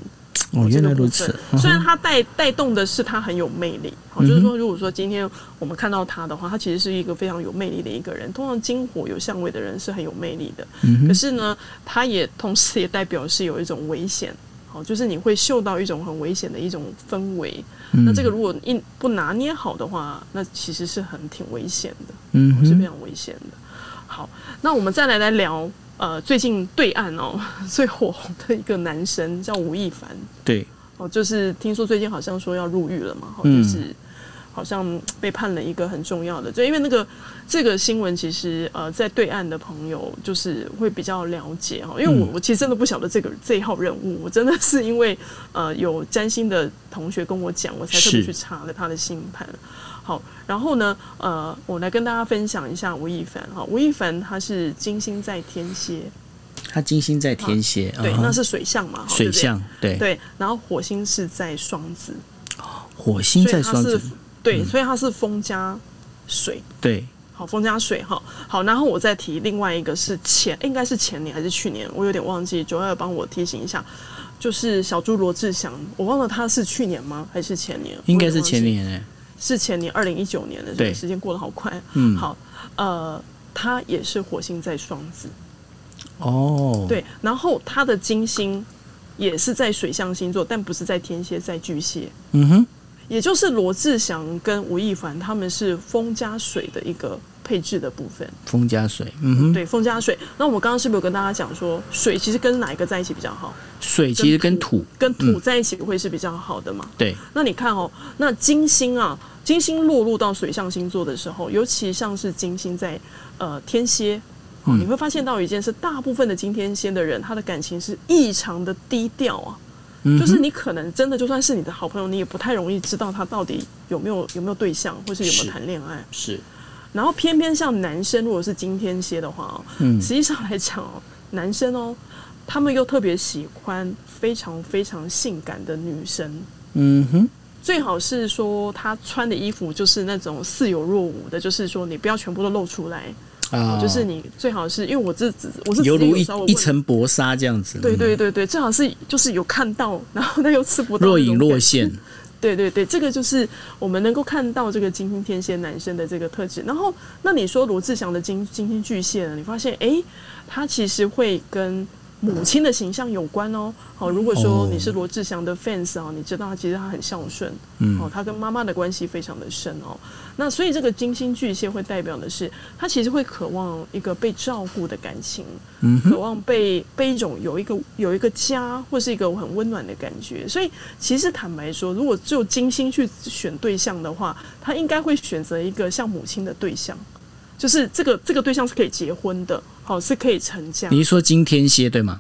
哦，原来如此。虽然它带带动的是他很有魅力，好，就是说，如果说今天我们看到他的话，他其实是一个非常有魅力的一个人。通常金火有相位的人是很有魅力的，可是呢，他也同时也代表是有一种危险，好，就是你会嗅到一种很危险的一种氛围。那这个如果一不拿捏好的话，那其实是很挺危险的，嗯，是非常危险的。好，那我们再来来聊。呃，最近对岸哦 最火红的一个男生叫吴亦凡，对，哦，就是听说最近好像说要入狱了嘛，就是好像被判了一个很重要的，就因为那个这个新闻，其实呃在对岸的朋友就是会比较了解哈，因为我我其实真的不晓得这个这一号人物，我真的是因为呃有占星的同学跟我讲，我才特别去查了他的星盘。好，然后呢，呃，我来跟大家分享一下吴亦凡哈。吴亦凡他是金星在天蝎，他金星在天蝎，对，那是水象嘛，水象，对对。然后火星是在双子，火星在双子，对，所以他是风加水，对，好，风加水哈。好，然后我再提另外一个是前，应该是前年还是去年，我有点忘记，九二帮我提醒一下，就是小猪罗志祥，我忘了他是去年吗？还是前年？应该是前年哎。是前年二零一九年的时候，时间过得好快。嗯，好，呃，他也是火星在双子。哦，对，然后他的金星也是在水象星座，但不是在天蝎，在巨蟹。嗯哼，也就是罗志祥跟吴亦凡他们是风加水的一个配置的部分。风加水，嗯哼，对，风加水。那我们刚刚是不是有跟大家讲说，水其实跟哪一个在一起比较好？水其实跟土跟土在一起会是比较好的嘛？嗯、对。那你看哦，那金星啊，金星落入到水象星座的时候，尤其像是金星在呃天蝎。哦，你会发现到一件事，大部分的金天蝎的人，他的感情是异常的低调啊，嗯、就是你可能真的就算是你的好朋友，你也不太容易知道他到底有没有有没有对象，或是有没有谈恋爱。是，然后偏偏像男生，如果是今天蝎的话哦，嗯，实际上来讲哦，男生哦，他们又特别喜欢非常非常性感的女生，嗯哼，最好是说他穿的衣服就是那种似有若无的，就是说你不要全部都露出来。啊、哦，就是你最好是因为我这只我是犹如一一层薄纱这样子，对对对对，最好是就是有看到，然后那又吃不到，若隐若现，对对对，这个就是我们能够看到这个金星天蝎男生的这个特质。然后，那你说罗志祥的金金星巨蟹呢？你发现哎、欸，他其实会跟。母亲的形象有关哦，好，如果说你是罗志祥的 fans 啊，你知道他其实他很孝顺，嗯，哦，他跟妈妈的关系非常的深哦，那所以这个金星巨蟹会代表的是，他其实会渴望一个被照顾的感情，嗯，渴望被被一种有一个有一个家或是一个很温暖的感觉，所以其实坦白说，如果只有金星去选对象的话，他应该会选择一个像母亲的对象。就是这个这个对象是可以结婚的，好，是可以成家。你是说金天蝎对吗？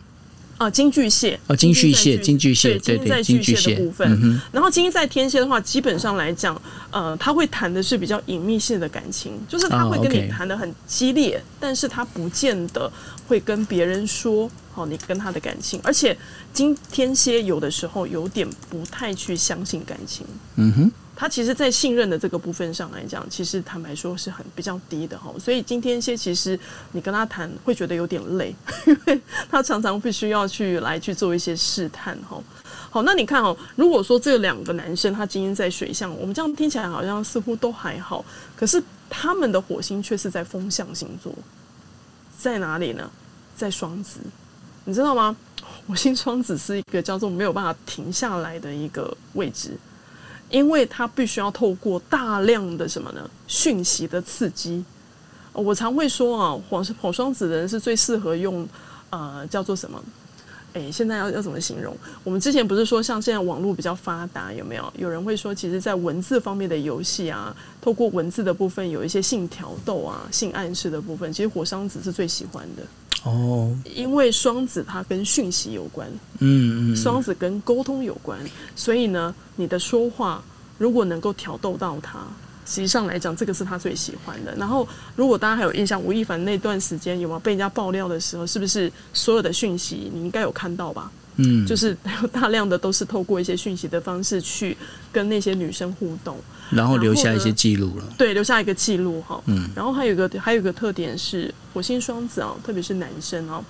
啊，金巨蟹哦，金巨蟹，金巨蟹，对对，金巨蟹的部分。嗯、然后金在天蝎的话，基本上来讲，呃，他会谈的是比较隐秘性的感情，就是他会跟你谈的很激烈，但是他不见得会跟别人说，好，你跟他的感情。而且金天蝎有的时候有点不太去相信感情。嗯哼。他其实，在信任的这个部分上来讲，其实坦白说是很比较低的哈。所以今天些其实你跟他谈会觉得有点累，因为他常常必须要去来去做一些试探哈。好，那你看哦，如果说这两个男生他今天在水象，我们这样听起来好像似乎都还好，可是他们的火星却是在风象星座，在哪里呢？在双子，你知道吗？火星双子是一个叫做没有办法停下来的一个位置。因为他必须要透过大量的什么呢？讯息的刺激。我常会说啊，火火双子的人是最适合用，呃，叫做什么？诶，现在要要怎么形容？我们之前不是说，像现在网络比较发达，有没有？有人会说，其实，在文字方面的游戏啊，透过文字的部分，有一些性挑逗啊、性暗示的部分，其实火双子是最喜欢的。哦，因为双子它跟讯息有关，嗯嗯，双子跟沟通有关，所以呢，你的说话如果能够挑逗到他，实际上来讲，这个是他最喜欢的。然后，如果大家还有印象，吴亦凡那段时间有没有被人家爆料的时候，是不是所有的讯息你应该有看到吧？嗯，就是有 大量的都是透过一些讯息的方式去跟那些女生互动，然后留下一些记录了。对，留下一个记录哈。嗯，然后还有一个还有一个特点是火星双子啊，特别是男生啊，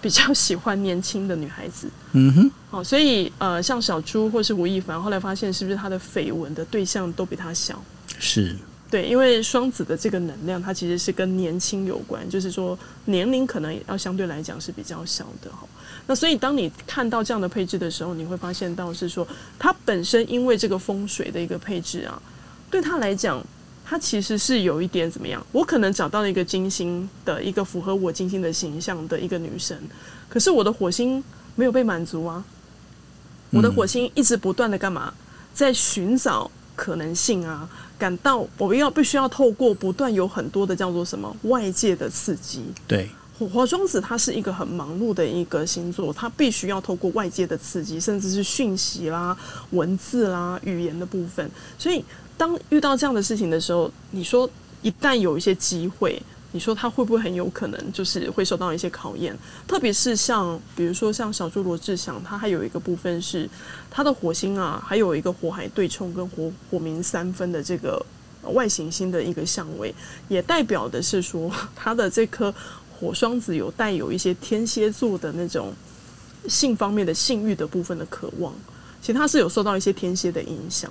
比较喜欢年轻的女孩子。嗯哼，好，所以呃，像小猪或是吴亦凡，后来发现是不是他的绯闻的对象都比他小？是。对，因为双子的这个能量，它其实是跟年轻有关，就是说年龄可能也要相对来讲是比较小的哈。那所以当你看到这样的配置的时候，你会发现到是说，它本身因为这个风水的一个配置啊，对他来讲，它其实是有一点怎么样？我可能找到了一个金星的一个符合我金星的形象的一个女生，可是我的火星没有被满足啊，我的火星一直不断的干嘛，在寻找。可能性啊，感到我们要必须要透过不断有很多的叫做什么外界的刺激。对，火火双子它是一个很忙碌的一个星座，它必须要透过外界的刺激，甚至是讯息啦、文字啦、语言的部分。所以当遇到这样的事情的时候，你说一旦有一些机会。你说他会不会很有可能就是会受到一些考验？特别是像比如说像小猪罗志祥，他还有一个部分是他的火星啊，还有一个火海对冲跟火火冥三分的这个外行星的一个相位，也代表的是说他的这颗火双子有带有一些天蝎座的那种性方面的性欲的部分的渴望。其实它是有受到一些天蝎的影响，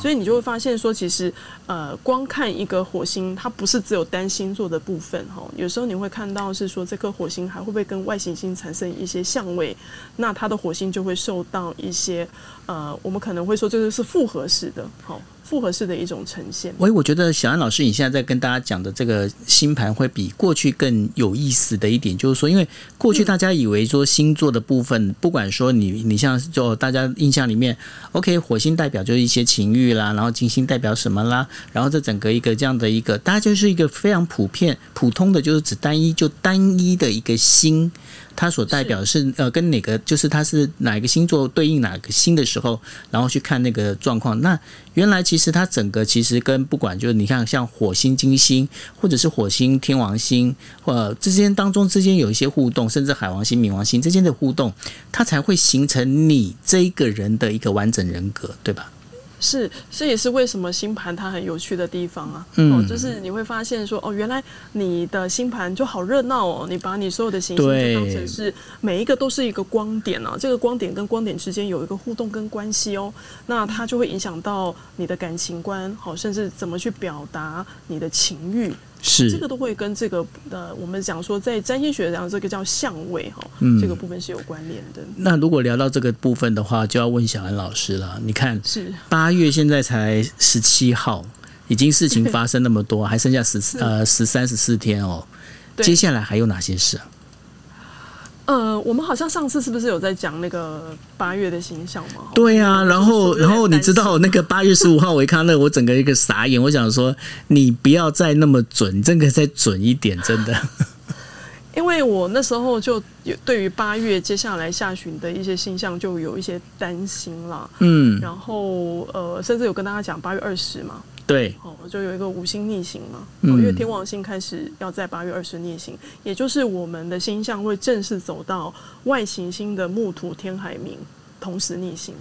所以你就会发现说，其实呃，光看一个火星，它不是只有单星座的部分哈。有时候你会看到是说，这颗火星还会不会跟外行星产生一些相位？那它的火星就会受到一些呃，我们可能会说这个是复合式的，好，复合式的一种呈现。喂，我觉得小安老师，你现在在跟大家讲的这个星盘会比过去更有意思的一点，就是说，因为过去大家以为说星座的部分，不管说你你像就大家印象里面，OK，火星代表就是一些情欲啦，然后金星代表什么啦，然后这整个一个这样的一个，大家就是一个非常普遍普通的，就是指单一就单一的一个星。它所代表的是，是呃，跟哪个就是它是哪一个星座对应哪个星的时候，然后去看那个状况。那原来其实它整个其实跟不管就是你看像火星、金星，或者是火星、天王星，或之间当中之间有一些互动，甚至海王星、冥王星之间的互动，它才会形成你这一个人的一个完整人格，对吧？是，这也是为什么星盘它很有趣的地方啊。嗯，哦，就是你会发现说，哦，原来你的星盘就好热闹哦。你把你所有的行星就当成是每一个都是一个光点啊，这个光点跟光点之间有一个互动跟关系哦。那它就会影响到你的感情观，好，甚至怎么去表达你的情欲。是这个都会跟这个呃，我们讲说在占星学上这个叫相位哈，嗯，这个部分是有关联的。那如果聊到这个部分的话，就要问小安老师了。你看，是八月现在才十七号，已经事情发生那么多，还剩下十呃十三十四天哦，接下来还有哪些事啊？呃，我们好像上次是不是有在讲那个八月的形象嘛？对啊，然后然后你知道那个八月十五号，我一看那我整个一个傻眼，我想说你不要再那么准，你这个再准一点，真的。因为我那时候就有对于八月接下来下旬的一些星象就有一些担心啦。嗯，然后呃，甚至有跟大家讲八月二十嘛。对，哦，就有一个五星逆行嘛，哦，因为天王星开始要在八月二十逆行，也就是我们的星象会正式走到外行星的木土天海冥同时逆行。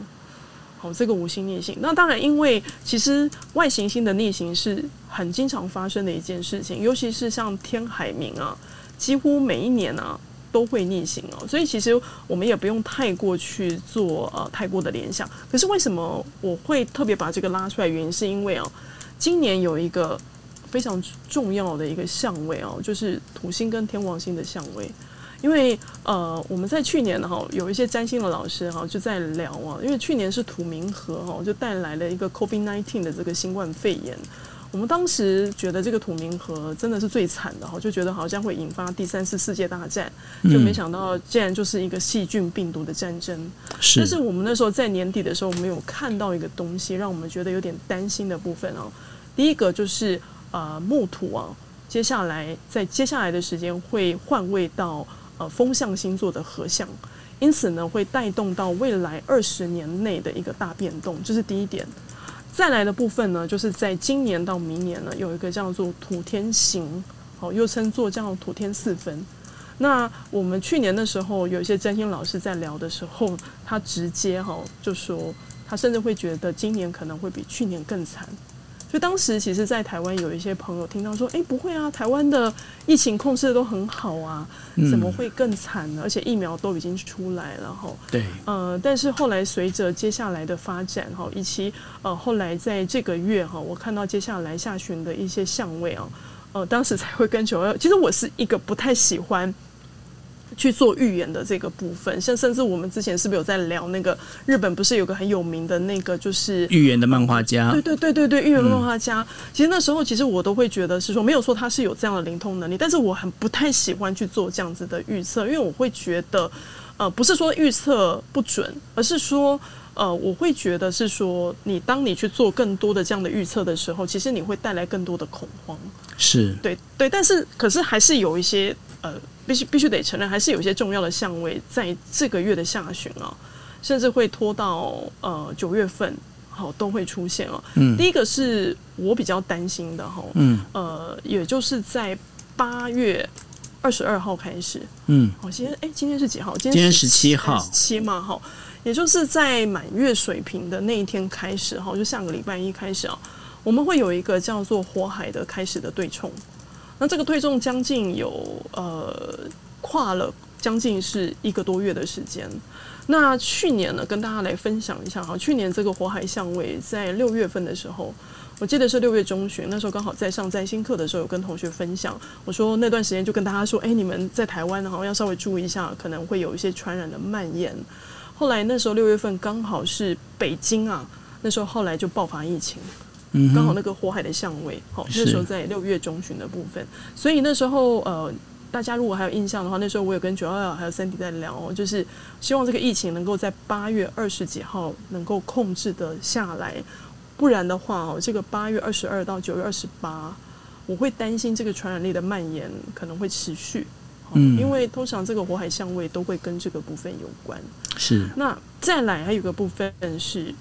好，这个五星逆行，那当然，因为其实外行星的逆行是很经常发生的一件事情，尤其是像天海冥啊，几乎每一年啊。都会逆行哦，所以其实我们也不用太过去做呃太过的联想。可是为什么我会特别把这个拉出来？原因是因为哦，今年有一个非常重要的一个相位哦，就是土星跟天王星的相位。因为呃，我们在去年哈有一些占星的老师哈就在聊啊，因为去年是土冥合哈，就带来了一个 COVID-19 的这个新冠肺炎。我们当时觉得这个土冥合真的是最惨的哈，就觉得好像会引发第三次世界大战，就没想到竟然就是一个细菌病毒的战争。是，但是我们那时候在年底的时候，我们有看到一个东西，让我们觉得有点担心的部分啊。第一个就是呃木土啊，接下来在接下来的时间会换位到呃风象星座的合相，因此呢会带动到未来二十年内的一个大变动，这是第一点。再来的部分呢，就是在今年到明年呢，有一个叫做土天刑，好，又称作叫土天四分。那我们去年的时候，有一些占星老师在聊的时候，他直接哈就说，他甚至会觉得今年可能会比去年更惨。所以当时其实，在台湾有一些朋友听到说：“哎，不会啊，台湾的疫情控制的都很好啊，怎么会更惨呢？而且疫苗都已经出来了，哈。”对。呃，但是后来随着接下来的发展，哈，以及呃后来在这个月哈，我看到接下来下旬的一些相位啊，呃，当时才会跟九二。其实我是一个不太喜欢。去做预言的这个部分，像甚至我们之前是不是有在聊那个日本不是有个很有名的那个就是预言的漫画家？对对对对对，预言漫画家。其实那时候其实我都会觉得是说没有说他是有这样的灵通能力，但是我很不太喜欢去做这样子的预测，因为我会觉得呃不是说预测不准，而是说呃我会觉得是说你当你去做更多的这样的预测的时候，其实你会带来更多的恐慌。是对对，但是可是还是有一些呃。必须必须得承认，还是有一些重要的相位在这个月的下旬啊，甚至会拖到呃九月份，好都会出现啊。嗯，第一个是我比较担心的哈，嗯，呃，也就是在八月二十二号开始，嗯，好，今天哎，今天是几号？今天十七号，十七嘛，哈，也就是在满月水平的那一天开始，哈，就下个礼拜一开始啊，我们会有一个叫做火海的开始的对冲。那这个对冲将近有呃跨了将近是一个多月的时间。那去年呢，跟大家来分享一下哈，去年这个火海相位在六月份的时候，我记得是六月中旬，那时候刚好在上占星课的时候，有跟同学分享，我说那段时间就跟大家说，哎，你们在台湾好像要稍微注意一下，可能会有一些传染的蔓延。后来那时候六月份刚好是北京啊，那时候后来就爆发疫情。嗯，刚好那个火海的相位，好，那时候在六月中旬的部分，所以那时候呃，大家如果还有印象的话，那时候我有跟九二二还有 Sandy 在聊，就是希望这个疫情能够在八月二十几号能够控制得下来，不然的话哦，这个八月二十二到九月二十八，我会担心这个传染力的蔓延可能会持续。嗯，因为通常这个火海相位都会跟这个部分有关。是。那再来还有一个部分是，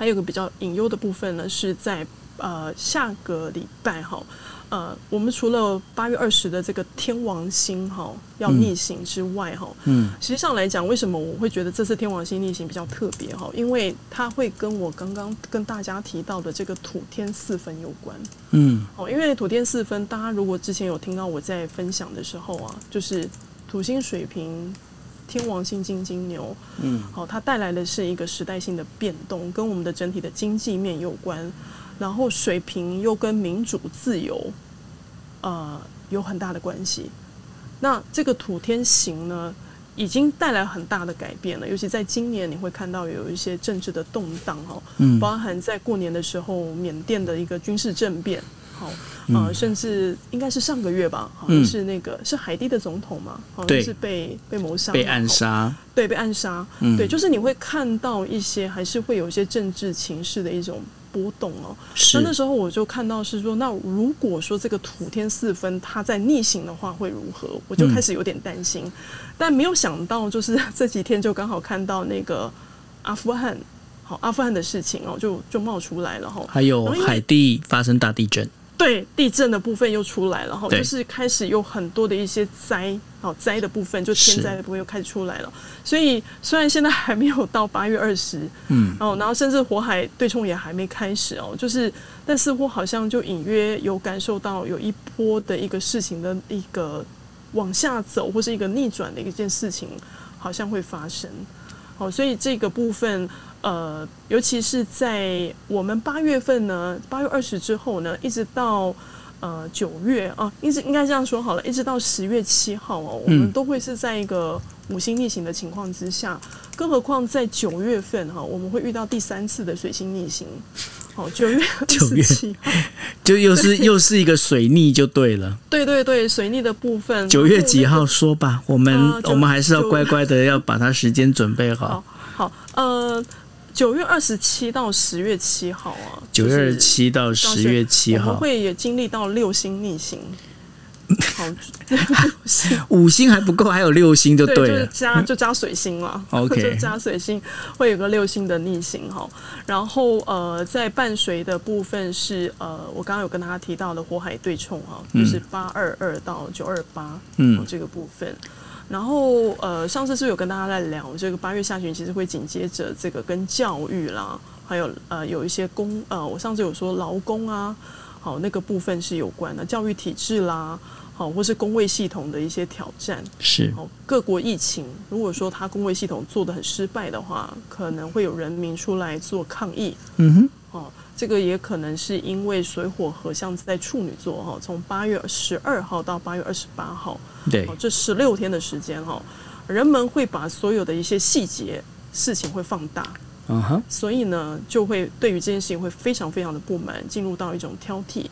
还有一个比较隐忧的部分呢，是在呃下个礼拜哈。呃，我们除了八月二十的这个天王星哈要逆行之外哈，嗯，实际上来讲，为什么我会觉得这次天王星逆行比较特别哈？因为它会跟我刚刚跟大家提到的这个土天四分有关，嗯，哦，因为土天四分，大家如果之前有听到我在分享的时候啊，就是土星水瓶、天王星金金牛，嗯，好，它带来的是一个时代性的变动，跟我们的整体的经济面有关。然后水平又跟民主自由，呃，有很大的关系。那这个土天行呢，已经带来很大的改变了。尤其在今年，你会看到有一些政治的动荡哦，嗯，包含在过年的时候，缅甸的一个军事政变，好，呃，甚至应该是上个月吧，好像是那个是海地的总统嘛，好像是被被谋杀，被暗杀，对，被暗杀，嗯，对，就是你会看到一些，还是会有一些政治情势的一种。波动哦，那那时候我就看到是说，那如果说这个土天四分它在逆行的话会如何？我就开始有点担心，嗯、但没有想到就是 这几天就刚好看到那个阿富汗，好阿富汗的事情哦，就就冒出来了哈，还有海地发生大地震。对地震的部分又出来了，然后就是开始有很多的一些灾，好灾的部分，就天灾的部分又开始出来了。所以虽然现在还没有到八月二十，嗯，哦，然后甚至火海对冲也还没开始哦，就是但似乎好像就隐约有感受到有一波的一个事情的一个往下走，或是一个逆转的一件事情，好像会发生。好，所以这个部分。呃，尤其是在我们八月份呢，八月二十之后呢，一直到呃九月啊，一直应该这样说好了，一直到十月七号哦，我们都会是在一个五星逆行的情况之下，更何况在九月份哈，我们会遇到第三次的水星逆行。好，九月 九月七号，就又是又是一个水逆就对了。对对对，水逆的部分。九月几号说吧，我们、呃、我们还是要乖乖的要把它时间准备好。好，好，呃。九月二十七到十月七号啊，九月二十七到十月七号，我们会也经历到六星逆行。好，五星还不够，还有六星就对就是、加 就加水星了。OK，就加水星会有个六星的逆行哈。然后呃，在伴随的部分是呃，我刚刚有跟大家提到的火海对冲哈，就是八二二到九二八，嗯，这个部分。然后，呃，上次是有跟大家在聊这个八月下旬，其实会紧接着这个跟教育啦，还有呃有一些工，呃，我上次有说劳工啊，好那个部分是有关的，教育体制啦，好或是工位系统的一些挑战，是，好各国疫情，如果说他工位系统做的很失败的话，可能会有人民出来做抗议，嗯哼，哦。这个也可能是因为水火合相在处女座哈，从八月十二号到八月二十八号，对，这十六天的时间哈，人们会把所有的一些细节事情会放大，嗯哼，所以呢，就会对于这件事情会非常非常的不满，进入到一种挑剔。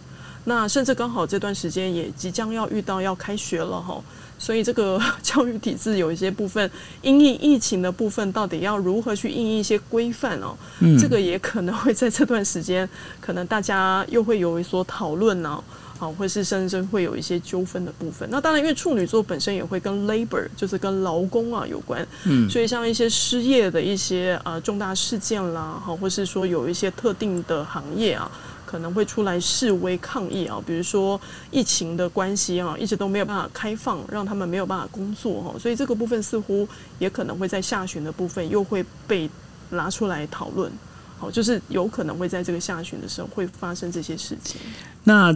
那甚至刚好这段时间也即将要遇到要开学了哈。所以这个 教育体制有一些部分，因应疫情的部分，到底要如何去因应一些规范哦？嗯，这个也可能会在这段时间，可能大家又会有所讨论呢，好，或是甚至会有一些纠纷的部分。那当然，因为处女座本身也会跟 labor，就是跟劳工啊有关，嗯，所以像一些失业的一些呃重大事件啦，好，或是说有一些特定的行业啊。可能会出来示威抗议啊，比如说疫情的关系啊，一直都没有办法开放，让他们没有办法工作哈，所以这个部分似乎也可能会在下旬的部分又会被拿出来讨论，好，就是有可能会在这个下旬的时候会发生这些事情。那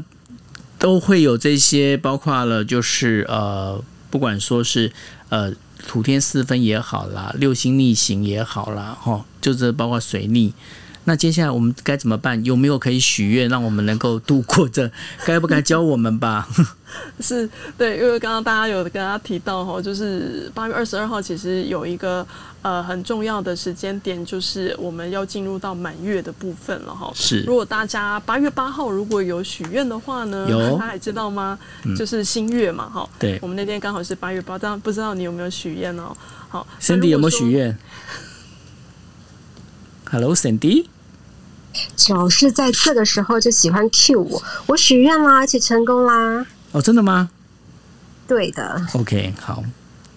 都会有这些，包括了就是呃，不管说是呃土天四分也好啦，六星逆行也好啦，哈，就是包括水逆。那接下来我们该怎么办？有没有可以许愿，让我们能够度过这？该不该教我们吧？是对，因为刚刚大家有跟大家提到哈，就是八月二十二号，其实有一个呃很重要的时间点，就是我们要进入到满月的部分了哈。是，如果大家八月八号如果有许愿的话呢，有，大家还知道吗？就是新月嘛，哈。对，我们那天刚好是八月八，但不知道你有没有许愿哦？好，Cindy 有没有许愿？Hello，Cindy。总是在这个时候就喜欢 cue 我，我许愿啦，而且成功啦。哦，真的吗？对的。OK，好，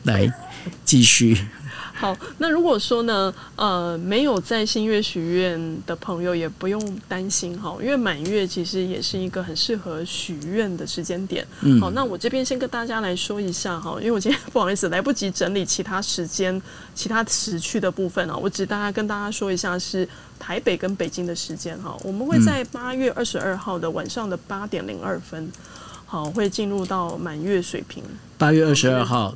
来继续。好，那如果说呢，呃，没有在新月许愿的朋友也不用担心哈，因为满月其实也是一个很适合许愿的时间点。嗯，好，那我这边先跟大家来说一下哈，因为我今天不好意思来不及整理其他时间、其他时区的部分啊，我只大家跟大家说一下是台北跟北京的时间哈，我们会在八月二十二号的晚上的八点零二分。好，会进入到满月水平。八月二十二号，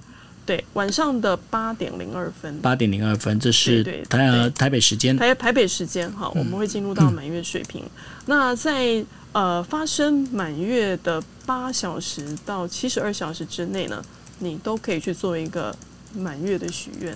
对，晚上的八点零二分。八点零二分，这是台对对对台北时间。台台北时间，哈，我们会进入到满月水平。嗯、那在呃发生满月的八小时到七十二小时之内呢，你都可以去做一个满月的许愿。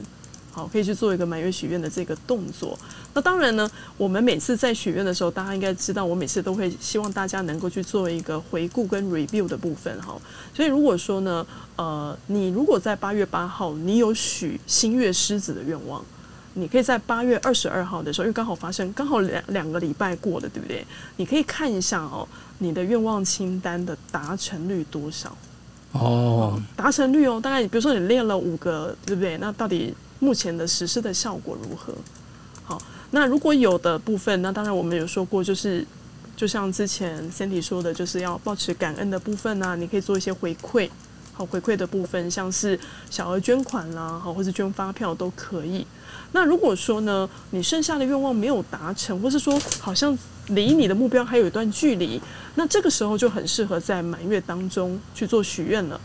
好，可以去做一个满月许愿的这个动作。那当然呢，我们每次在许愿的时候，大家应该知道，我每次都会希望大家能够去做一个回顾跟 review 的部分哈。所以如果说呢，呃，你如果在八月八号你有许新月狮子的愿望，你可以在八月二十二号的时候，因为刚好发生，刚好两两个礼拜过了，对不对？你可以看一下哦，你的愿望清单的达成率多少？哦，达成率哦，大概比如说你练了五个，对不对？那到底？目前的实施的效果如何？好，那如果有的部分，那当然我们有说过，就是就像之前 Sandy 说的，就是要保持感恩的部分呢、你可以做一些回馈，好，回馈的部分，像是小额捐款啦，好，或是捐发票都可以。那如果说呢，你剩下的愿望没有达成，或是说好像离你的目标还有一段距离，那这个时候就很适合在满月当中去做许愿了。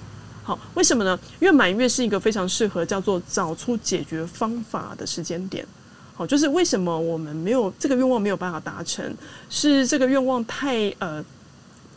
好，为什么呢？因为满月是一个非常适合叫做找出解决方法的时间点。好，就是为什么我们没有这个愿望没有办法达成，是这个愿望太呃，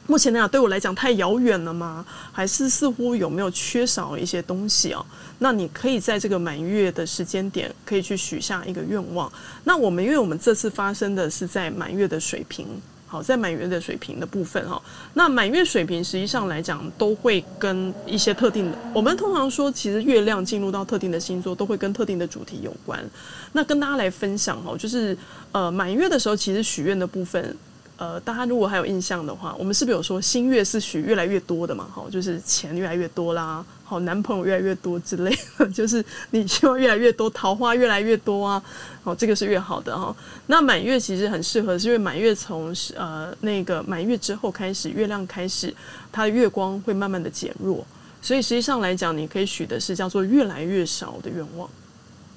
目前来讲对我来讲太遥远了吗？还是似乎有没有缺少一些东西哦？那你可以在这个满月的时间点，可以去许下一个愿望。那我们因为我们这次发生的是在满月的水平。好，在满月的水平的部分哈，那满月水平实际上来讲，都会跟一些特定的，我们通常说，其实月亮进入到特定的星座，都会跟特定的主题有关。那跟大家来分享哈，就是呃满月的时候，其实许愿的部分。呃，大家如果还有印象的话，我们是不是有说新月是许越来越多的嘛？哈，就是钱越来越多啦，好，男朋友越来越多之类的，就是你希望越来越多，桃花越来越多啊，哦，这个是越好的哈。那满月其实很适合，是因为满月从呃那个满月之后开始，月亮开始它的月光会慢慢的减弱，所以实际上来讲，你可以许的是叫做越来越少的愿望，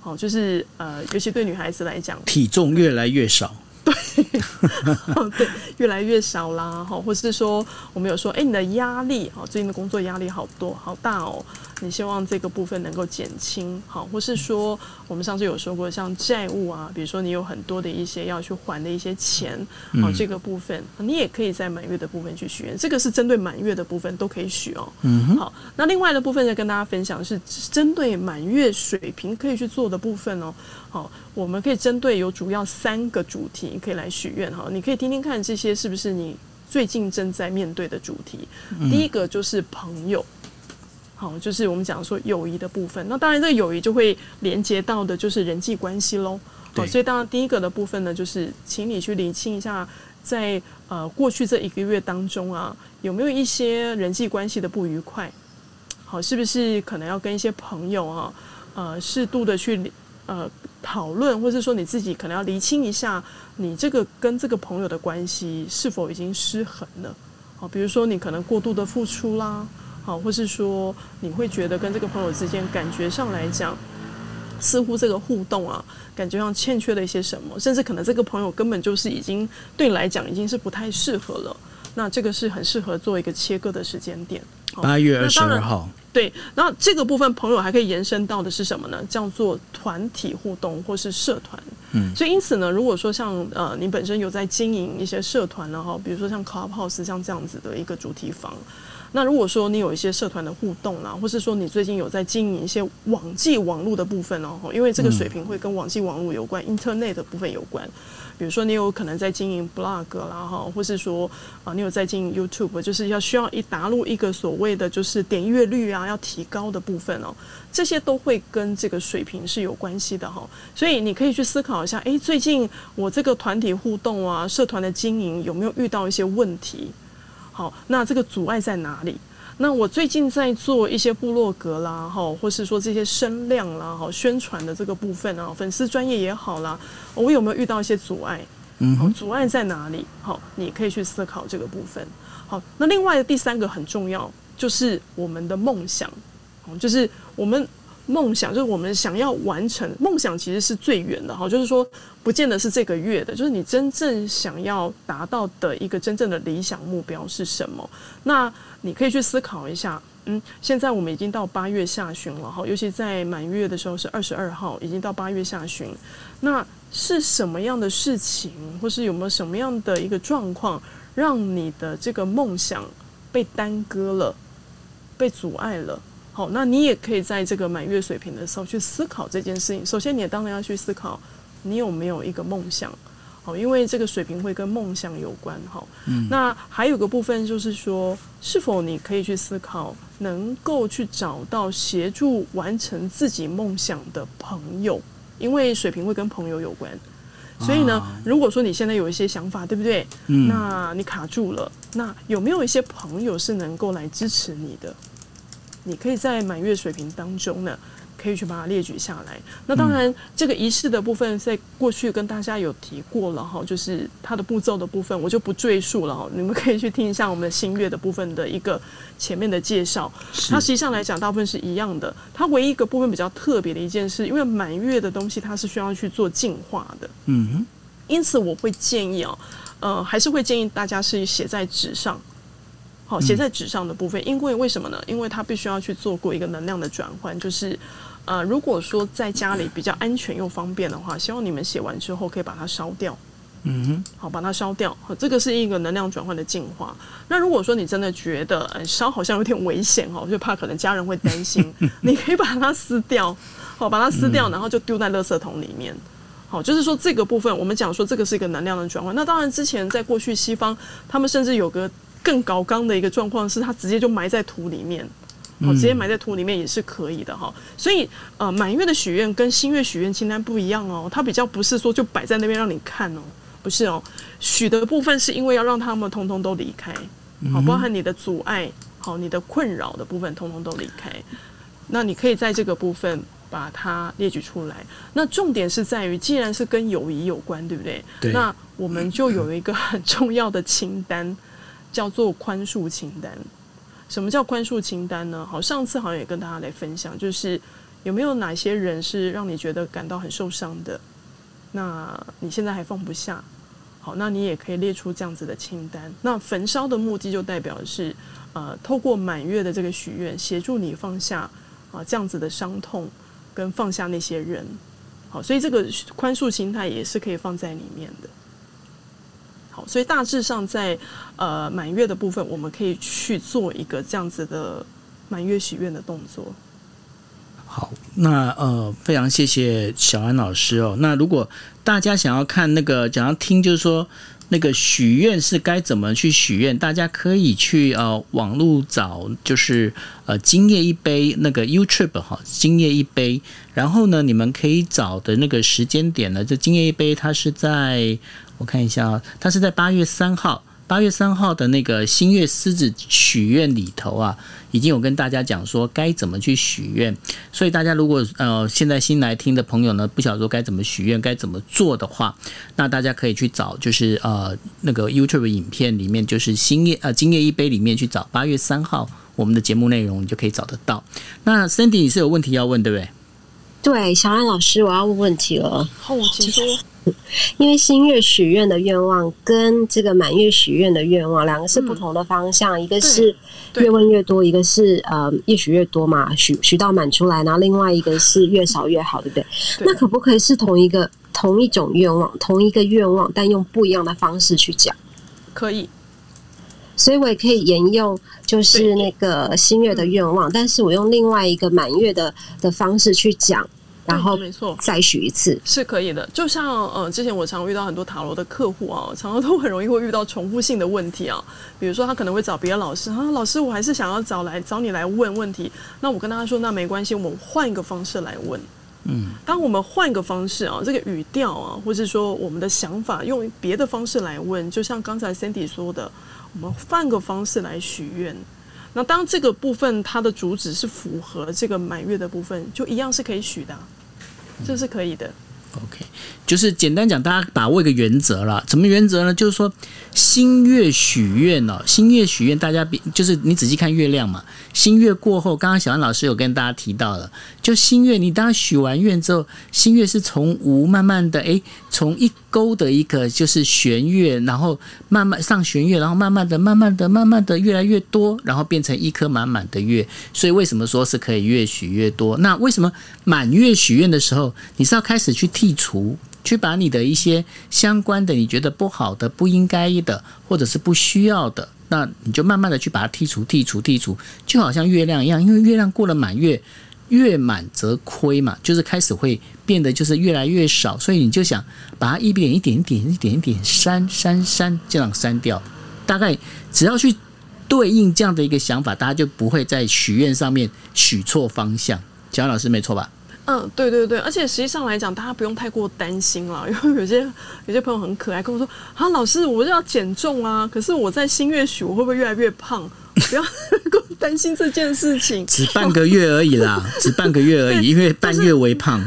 好，就是呃，尤其对女孩子来讲，体重越来越少。对，对，越来越少啦，哈，或是说我们有说，哎，你的压力，哈，最近的工作压力好多，好大哦，你希望这个部分能够减轻，好，或是说我们上次有说过，像债务啊，比如说你有很多的一些要去还的一些钱，好，这个部分你也可以在满月的部分去许愿，这个是针对满月的部分都可以许哦，嗯，好，那另外的部分再跟大家分享是针对满月水平可以去做的部分哦，好，我们可以针对有主要三个主题。你可以来许愿哈，你可以听听看这些是不是你最近正在面对的主题。嗯、第一个就是朋友，好，就是我们讲说友谊的部分。那当然，这个友谊就会连接到的就是人际关系喽。好，所以当然第一个的部分呢，就是请你去理清一下在，在呃过去这一个月当中啊，有没有一些人际关系的不愉快？好，是不是可能要跟一些朋友啊，呃，适度的去呃。讨论，或者说你自己可能要厘清一下，你这个跟这个朋友的关系是否已经失衡了？好，比如说你可能过度的付出啦，好，或是说你会觉得跟这个朋友之间感觉上来讲，似乎这个互动啊，感觉上欠缺了一些什么，甚至可能这个朋友根本就是已经对你来讲已经是不太适合了。那这个是很适合做一个切割的时间点。八月二十二号。对，然后这个部分朋友还可以延伸到的是什么呢？叫做团体互动或是社团。嗯，所以因此呢，如果说像呃你本身有在经营一些社团然后比如说像 Clubhouse 像这样子的一个主题房。那如果说你有一些社团的互动啦，或是说你最近有在经营一些网际网络的部分哦，因为这个水平会跟网际网络有关、嗯、，Internet 的部分有关。比如说你有可能在经营 blog 啦哈，或是说啊你有在经营 YouTube，就是要需要一打入一个所谓的就是点阅率啊要提高的部分哦，这些都会跟这个水平是有关系的哈。所以你可以去思考一下，诶，最近我这个团体互动啊，社团的经营有没有遇到一些问题？好，那这个阻碍在哪里？那我最近在做一些部落格啦，哈，或是说这些声量啦，哈，宣传的这个部分啊，粉丝专业也好啦，我有没有遇到一些阻碍？嗯，好，阻碍在哪里？好，你可以去思考这个部分。好，那另外的第三个很重要，就是我们的梦想，就是我们。梦想就是我们想要完成梦想，其实是最远的哈，就是说不见得是这个月的，就是你真正想要达到的一个真正的理想目标是什么？那你可以去思考一下。嗯，现在我们已经到八月下旬了哈，尤其在满月的时候是二十二号，已经到八月下旬。那是什么样的事情，或是有没有什么样的一个状况，让你的这个梦想被耽搁了，被阻碍了？好，那你也可以在这个满月水平的时候去思考这件事情。首先，你也当然要去思考，你有没有一个梦想？好，因为这个水平会跟梦想有关。哈，嗯，那还有个部分就是说，是否你可以去思考，能够去找到协助完成自己梦想的朋友？因为水平会跟朋友有关，所以呢，如果说你现在有一些想法，对不对？嗯，那你卡住了，那有没有一些朋友是能够来支持你的？你可以在满月水平当中呢，可以去把它列举下来。那当然，这个仪式的部分在过去跟大家有提过了哈，就是它的步骤的部分，我就不赘述了哈。你们可以去听一下我们新月的部分的一个前面的介绍。它实际上来讲，大部分是一样的。它唯一一个部分比较特别的一件事，因为满月的东西它是需要去做净化的。嗯哼。因此，我会建议啊，呃，还是会建议大家是写在纸上。好，写在纸上的部分，因为为什么呢？因为它必须要去做过一个能量的转换，就是，呃，如果说在家里比较安全又方便的话，希望你们写完之后可以把它烧掉。嗯哼，好，把它烧掉。好，这个是一个能量转换的进化。那如果说你真的觉得，呃，烧好像有点危险哦，就怕可能家人会担心，你可以把它撕掉，好，把它撕掉，然后就丢在垃圾桶里面。好，就是说这个部分，我们讲说这个是一个能量的转换。那当然，之前在过去西方，他们甚至有个。更高刚的一个状况是，它直接就埋在土里面，好，直接埋在土里面也是可以的哈。所以，呃，满月的许愿跟新月许愿清单不一样哦，它比较不是说就摆在那边让你看哦，不是哦。许的部分是因为要让他们通通都离开，好，包含你的阻碍，好，你的困扰的部分通通都离开。那你可以在这个部分把它列举出来。那重点是在于，既然是跟友谊有关，对不对？对。那我们就有一个很重要的清单。叫做宽恕清单。什么叫宽恕清单呢？好，上次好像也跟大家来分享，就是有没有哪些人是让你觉得感到很受伤的？那你现在还放不下？好，那你也可以列出这样子的清单。那焚烧的目的就代表是，呃，透过满月的这个许愿，协助你放下啊、这样子的伤痛，跟放下那些人。好，所以这个宽恕心态也是可以放在里面的。好，所以大致上在呃满月的部分，我们可以去做一个这样子的满月许愿的动作。好，那呃非常谢谢小安老师哦。那如果大家想要看那个，想要听，就是说那个许愿是该怎么去许愿，大家可以去呃网络找，就是呃今夜一杯那个 YouTube 哈，今夜一杯。然后呢，你们可以找的那个时间点呢，就今夜一杯它是在。我看一下啊，它是在八月三号，八月三号的那个新月狮子许愿里头啊，已经有跟大家讲说该怎么去许愿。所以大家如果呃现在新来听的朋友呢，不晓得说该怎么许愿，该怎么做的话，那大家可以去找，就是呃那个 YouTube 影片里面，就是新夜呃今夜一杯里面去找八月三号我们的节目内容，你就可以找得到。那 Sandy 你是有问题要问对不对？对，小安老师，我要问问题了。好，请说。因为新月许愿的愿望跟这个满月许愿的愿望两个是不同的方向，嗯、一个是越问越多，一个是呃越许越多嘛，许许到满出来，然后另外一个是越少越好，对不对？对，那可不可以是同一个同一种愿望，同一个愿望，但用不一样的方式去讲？可以。所以我也可以沿用，就是那个新月的愿望，但是我用另外一个满月的的方式去讲。然后没错，再许一次是可以的。就像呃，之前我常遇到很多塔罗的客户啊，常常都很容易会遇到重复性的问题啊。比如说，他可能会找别的老师啊，老师，我还是想要找来找你来问问题。那我跟他说，那没关系，我们换一个方式来问。嗯，当我们换一个方式啊，这个语调啊，或是说我们的想法，用别的方式来问，就像刚才 Sandy 说的，我们换个方式来许愿。那当这个部分它的主旨是符合这个满月的部分，就一样是可以许的，这是可以的。OK，就是简单讲，大家把握一个原则了。什么原则呢？就是说，星月许愿哦，星月许愿，大家比就是你仔细看月亮嘛。新月过后，刚刚小安老师有跟大家提到了，就新月，你当许完愿之后，新月是从无慢慢的，诶，从一勾的一个就是弦月，然后慢慢上弦月，然后慢慢的、慢慢的、慢慢的越来越多，然后变成一颗满满的月。所以为什么说是可以越许越多？那为什么满月许愿的时候，你是要开始去？剔除，去把你的一些相关的、你觉得不好的、不应该的，或者是不需要的，那你就慢慢的去把它剔除、剔除、剔除，就好像月亮一样，因为月亮过了满月，月满则亏嘛，就是开始会变得就是越来越少，所以你就想把它一点一点一点一点一点删删删这样删掉，大概只要去对应这样的一个想法，大家就不会在许愿上面许错方向。蒋老师没错吧？嗯，对对对，而且实际上来讲，大家不用太过担心了，因为有些有些朋友很可爱，跟我说：“啊，老师，我就要减重啊，可是我在新月许，我会不会越来越胖？不要过担心这件事情。”只半个月而已啦，只半个月而已，因为半月为胖。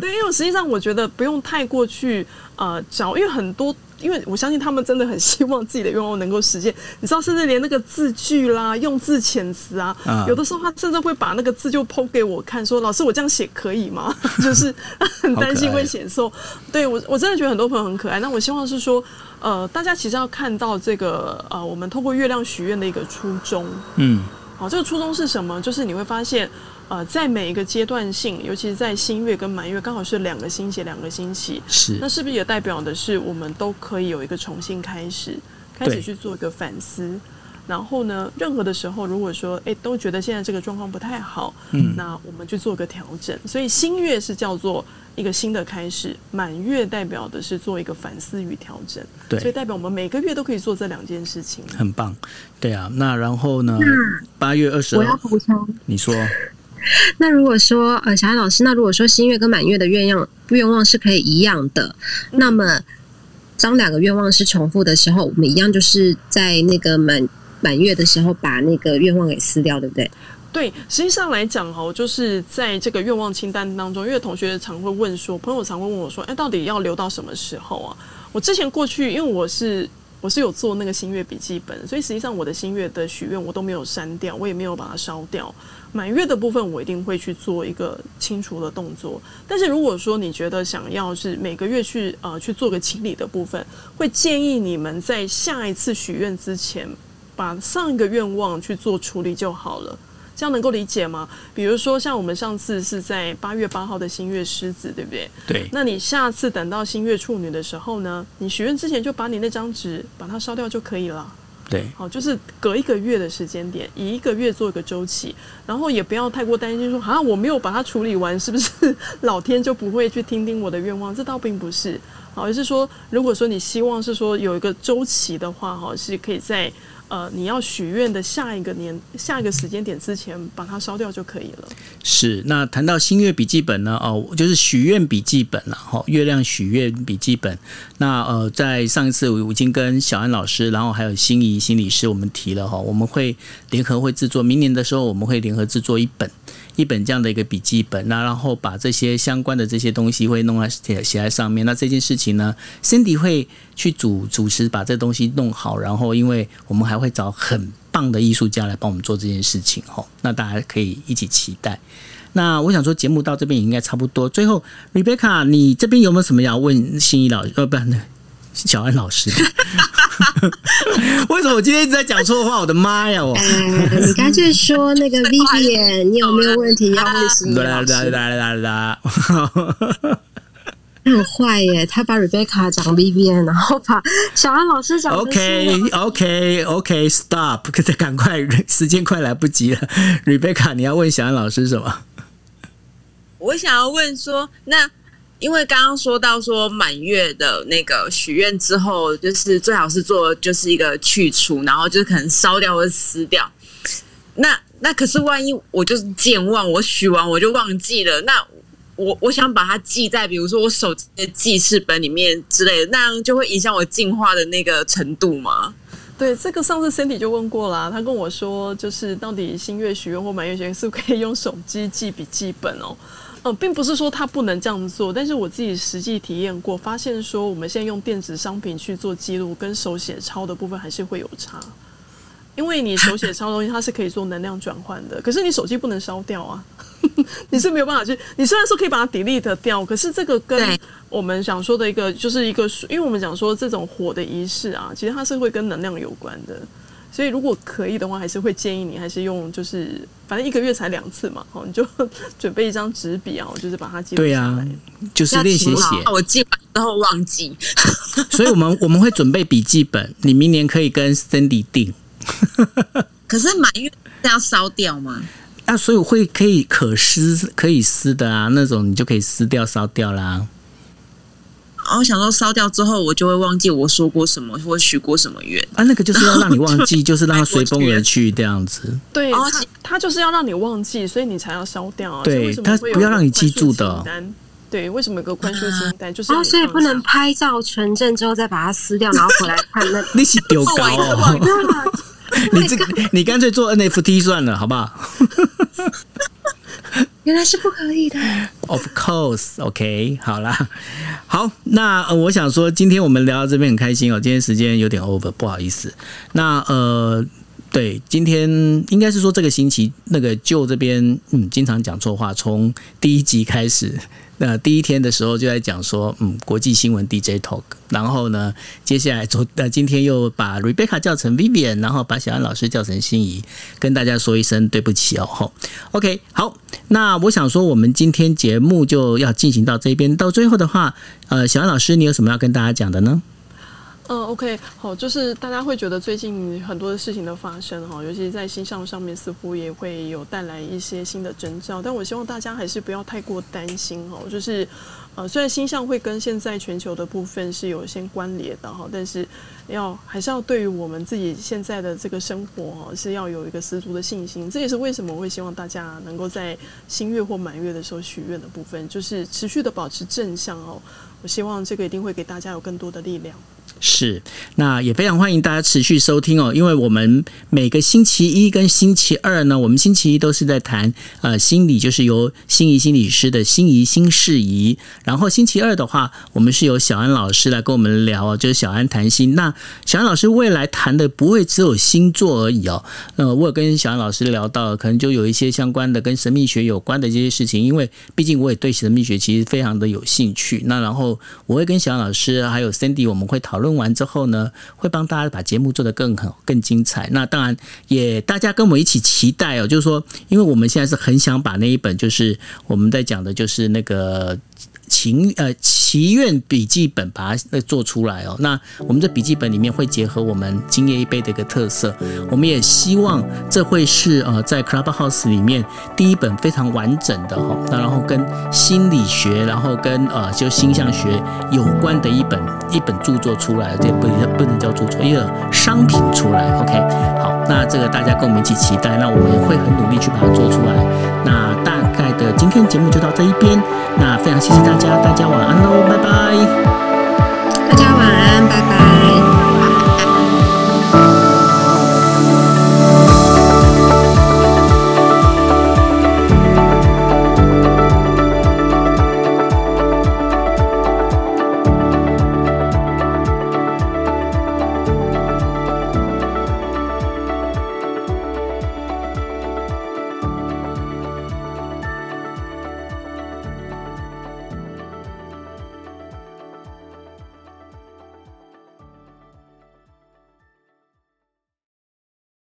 对，因为实际上我觉得不用太过去呃找，因为很多。因为我相信他们真的很希望自己的愿望能够实现，你知道，甚至连那个字句啦、用字遣词啊，啊，有的时候他甚至会把那个字就 po 给我看，说：“老师，我这样写可以吗？” 就是很担心会写错。对我，我真的觉得很多朋友很可爱。那我希望是说，呃，大家其实要看到这个呃，我们透过月亮许愿的一个初衷。嗯，好，这个初衷是什么？就是你会发现。呃，在每一个阶段性，尤其是在新月跟满月，刚好是两个星期，两个星期，是那是不是也代表的是我们都可以有一个重新开始，开始去做一个反思？然后呢，任何的时候，如果说哎都觉得现在这个状况不太好，嗯，那我们去做个调整。所以新月是叫做一个新的开始，满月代表的是做一个反思与调整。对，所以代表我们每个月都可以做这两件事情。很棒，对啊。那然后呢？八月二十号，我要补充，你说。那如果说呃，小安老师，那如果说新月跟满月的愿望愿望是可以一样的，那么当两个愿望是重复的时候，我们一样就是在那个满满月的时候把那个愿望给撕掉，对不对？对，实际上来讲哦，就是在这个愿望清单当中，因为同学常会问说，朋友常会问我说，哎，到底要留到什么时候啊？我之前过去，因为我是。我是有做那个新月笔记本，所以实际上我的新月的许愿我都没有删掉，我也没有把它烧掉。满月的部分我一定会去做一个清除的动作。但是如果说你觉得想要是每个月去呃去做个清理的部分，会建议你们在下一次许愿之前，把上一个愿望去做处理就好了。这样能够理解吗？比如说，像我们上次是在八月八号的新月狮子，对不对？对。那你下次等到新月处女的时候呢？你许愿之前就把你那张纸把它烧掉就可以了。对。好，就是隔一个月的时间点，以一个月做一个周期，然后也不要太过担心说，好像我没有把它处理完，是不是 老天就不会去听听我的愿望？这倒并不是。好，而是说，如果说你希望是说有一个周期的话，哈，是可以在。呃，你要许愿的下一个年、下一个时间点之前，把它烧掉就可以了。是。那谈到星月笔记本呢？哦，就是许愿笔记本了哈。月亮许愿笔记本。那呃，在上一次我已经跟小安老师，然后还有心仪心理师，我们提了哈，我们会联合会制作，明年的时候我们会联合制作一本。一本这样的一个笔记本，那然后把这些相关的这些东西会弄在写写在上面。那这件事情呢，Cindy 会去主主持把这东西弄好，然后因为我们还会找很棒的艺术家来帮我们做这件事情哈。那大家可以一起期待。那我想说，节目到这边也应该差不多。最后，Rebecca，你这边有没有什么要问心仪老师？呃，不，小安老师。为什么我今天一直在讲错话？我的妈呀！我，哎，你干脆说那个 Vivian，你有没有问题要问心仪老师？很坏耶，他把 Rebecca 讲 Vivian，然后把小安老师讲 OK OK OK Stop，再赶快，时间快来不及了。Rebecca，你要问小安老师什么？我想要问说，那因为刚刚说到说满月的那个许愿之后，就是最好是做就是一个去除，然后就是可能烧掉或者撕掉。那那可是万一我就是健忘，我许完我就忘记了，那我我想把它记在比如说我手机的记事本里面之类的，那样就会影响我进化的那个程度吗？对，这个上次 candy 就问过了，他跟我说，就是到底新月许愿或满月许愿是不是可以用手机记笔记本哦？嗯，并不是说他不能这样做，但是我自己实际体验过，发现说我们现在用电子商品去做记录，跟手写抄的部分还是会有差。因为你手写抄的东西，它是可以做能量转换的，可是你手机不能烧掉啊，你是没有办法去。你虽然说可以把它 delete 掉，可是这个跟我们想说的一个就是一个，因为我们讲说这种火的仪式啊，其实它是会跟能量有关的。所以，如果可以的话，还是会建议你还是用，就是反正一个月才两次嘛，哦，你就 准备一张纸笔啊，就是把它记录下来。对啊，就是练习写。我记完之后忘记，所以我们我们会准备笔记本，你明年可以跟 Sandy 订。可是满月是要烧掉吗？啊，所以我会可以可撕可以撕的啊，那种你就可以撕掉烧掉啦。然后想说烧掉之后，我就会忘记我说过什么或许过什么愿啊。那个就是要让你忘记，就是让它随风而去这样子。对，它它就是要让你忘记，所以你才要烧掉啊。对，它不要让你记住的。对，为什么有个宽恕清单？就是哦，所以不能拍照存证之后再把它撕掉，然后回来看那。你是丢高哦！你这个你干脆做 NFT 算了，好不好？原来是不可以的。Of course, OK，好啦，好，那、我想说，今天我们聊到这边很开心哦。今天时间有点 over，不好意思。那呃，对，今天应该是说这个星期那个就这边嗯，经常讲错话，从第一集开始。那第一天的时候就在讲说，嗯，国际新闻 DJ Talk，然后呢，接下来昨呃今天又把 Rebecca 叫成 Vivian，然后把小安老师叫成心仪，跟大家说一声对不起哦。吼，OK，好，那我想说，我们今天节目就要进行到这边，到最后的话，呃，小安老师，你有什么要跟大家讲的呢？嗯，OK，好，就是大家会觉得最近很多的事情的发生哈，尤其是在星象上面似乎也会有带来一些新的征兆，但我希望大家还是不要太过担心哈，就是呃，虽然星象会跟现在全球的部分是有一些关联的哈，但是要还是要对于我们自己现在的这个生活哈，是要有一个十足的信心。这也是为什么我会希望大家能够在新月或满月的时候许愿的部分，就是持续的保持正向哦。我希望这个一定会给大家有更多的力量。是，那也非常欢迎大家持续收听哦，因为我们每个星期一跟星期二呢，我们星期一都是在谈呃心理，就是由心怡心理师的心怡心事宜，然后星期二的话，我们是由小安老师来跟我们聊，就是小安谈心。那小安老师未来谈的不会只有星座而已哦，呃，我有跟小安老师聊到，可能就有一些相关的跟神秘学有关的这些事情，因为毕竟我也对神秘学其实非常的有兴趣。那然后我会跟小安老师还有 Cindy 我们会讨讨论。完之后呢，会帮大家把节目做得更好、更精彩。那当然也大家跟我一起期待哦，就是说，因为我们现在是很想把那一本，就是我们在讲的，就是那个。情呃祈愿笔记本把它做出来哦，那我们这笔记本里面会结合我们今夜一杯的一个特色，我们也希望这会是呃在 Clubhouse 里面第一本非常完整的哈，那然后跟心理学，然后跟呃就星象学有关的一本一本著作出来，这不不能叫著作，一个商品出来，OK，好，那这个大家跟我们一起期待，那我们会很努力去把它做出来，那概的今天节目就到这一边，那非常谢谢大家。大家晚安喽，拜拜。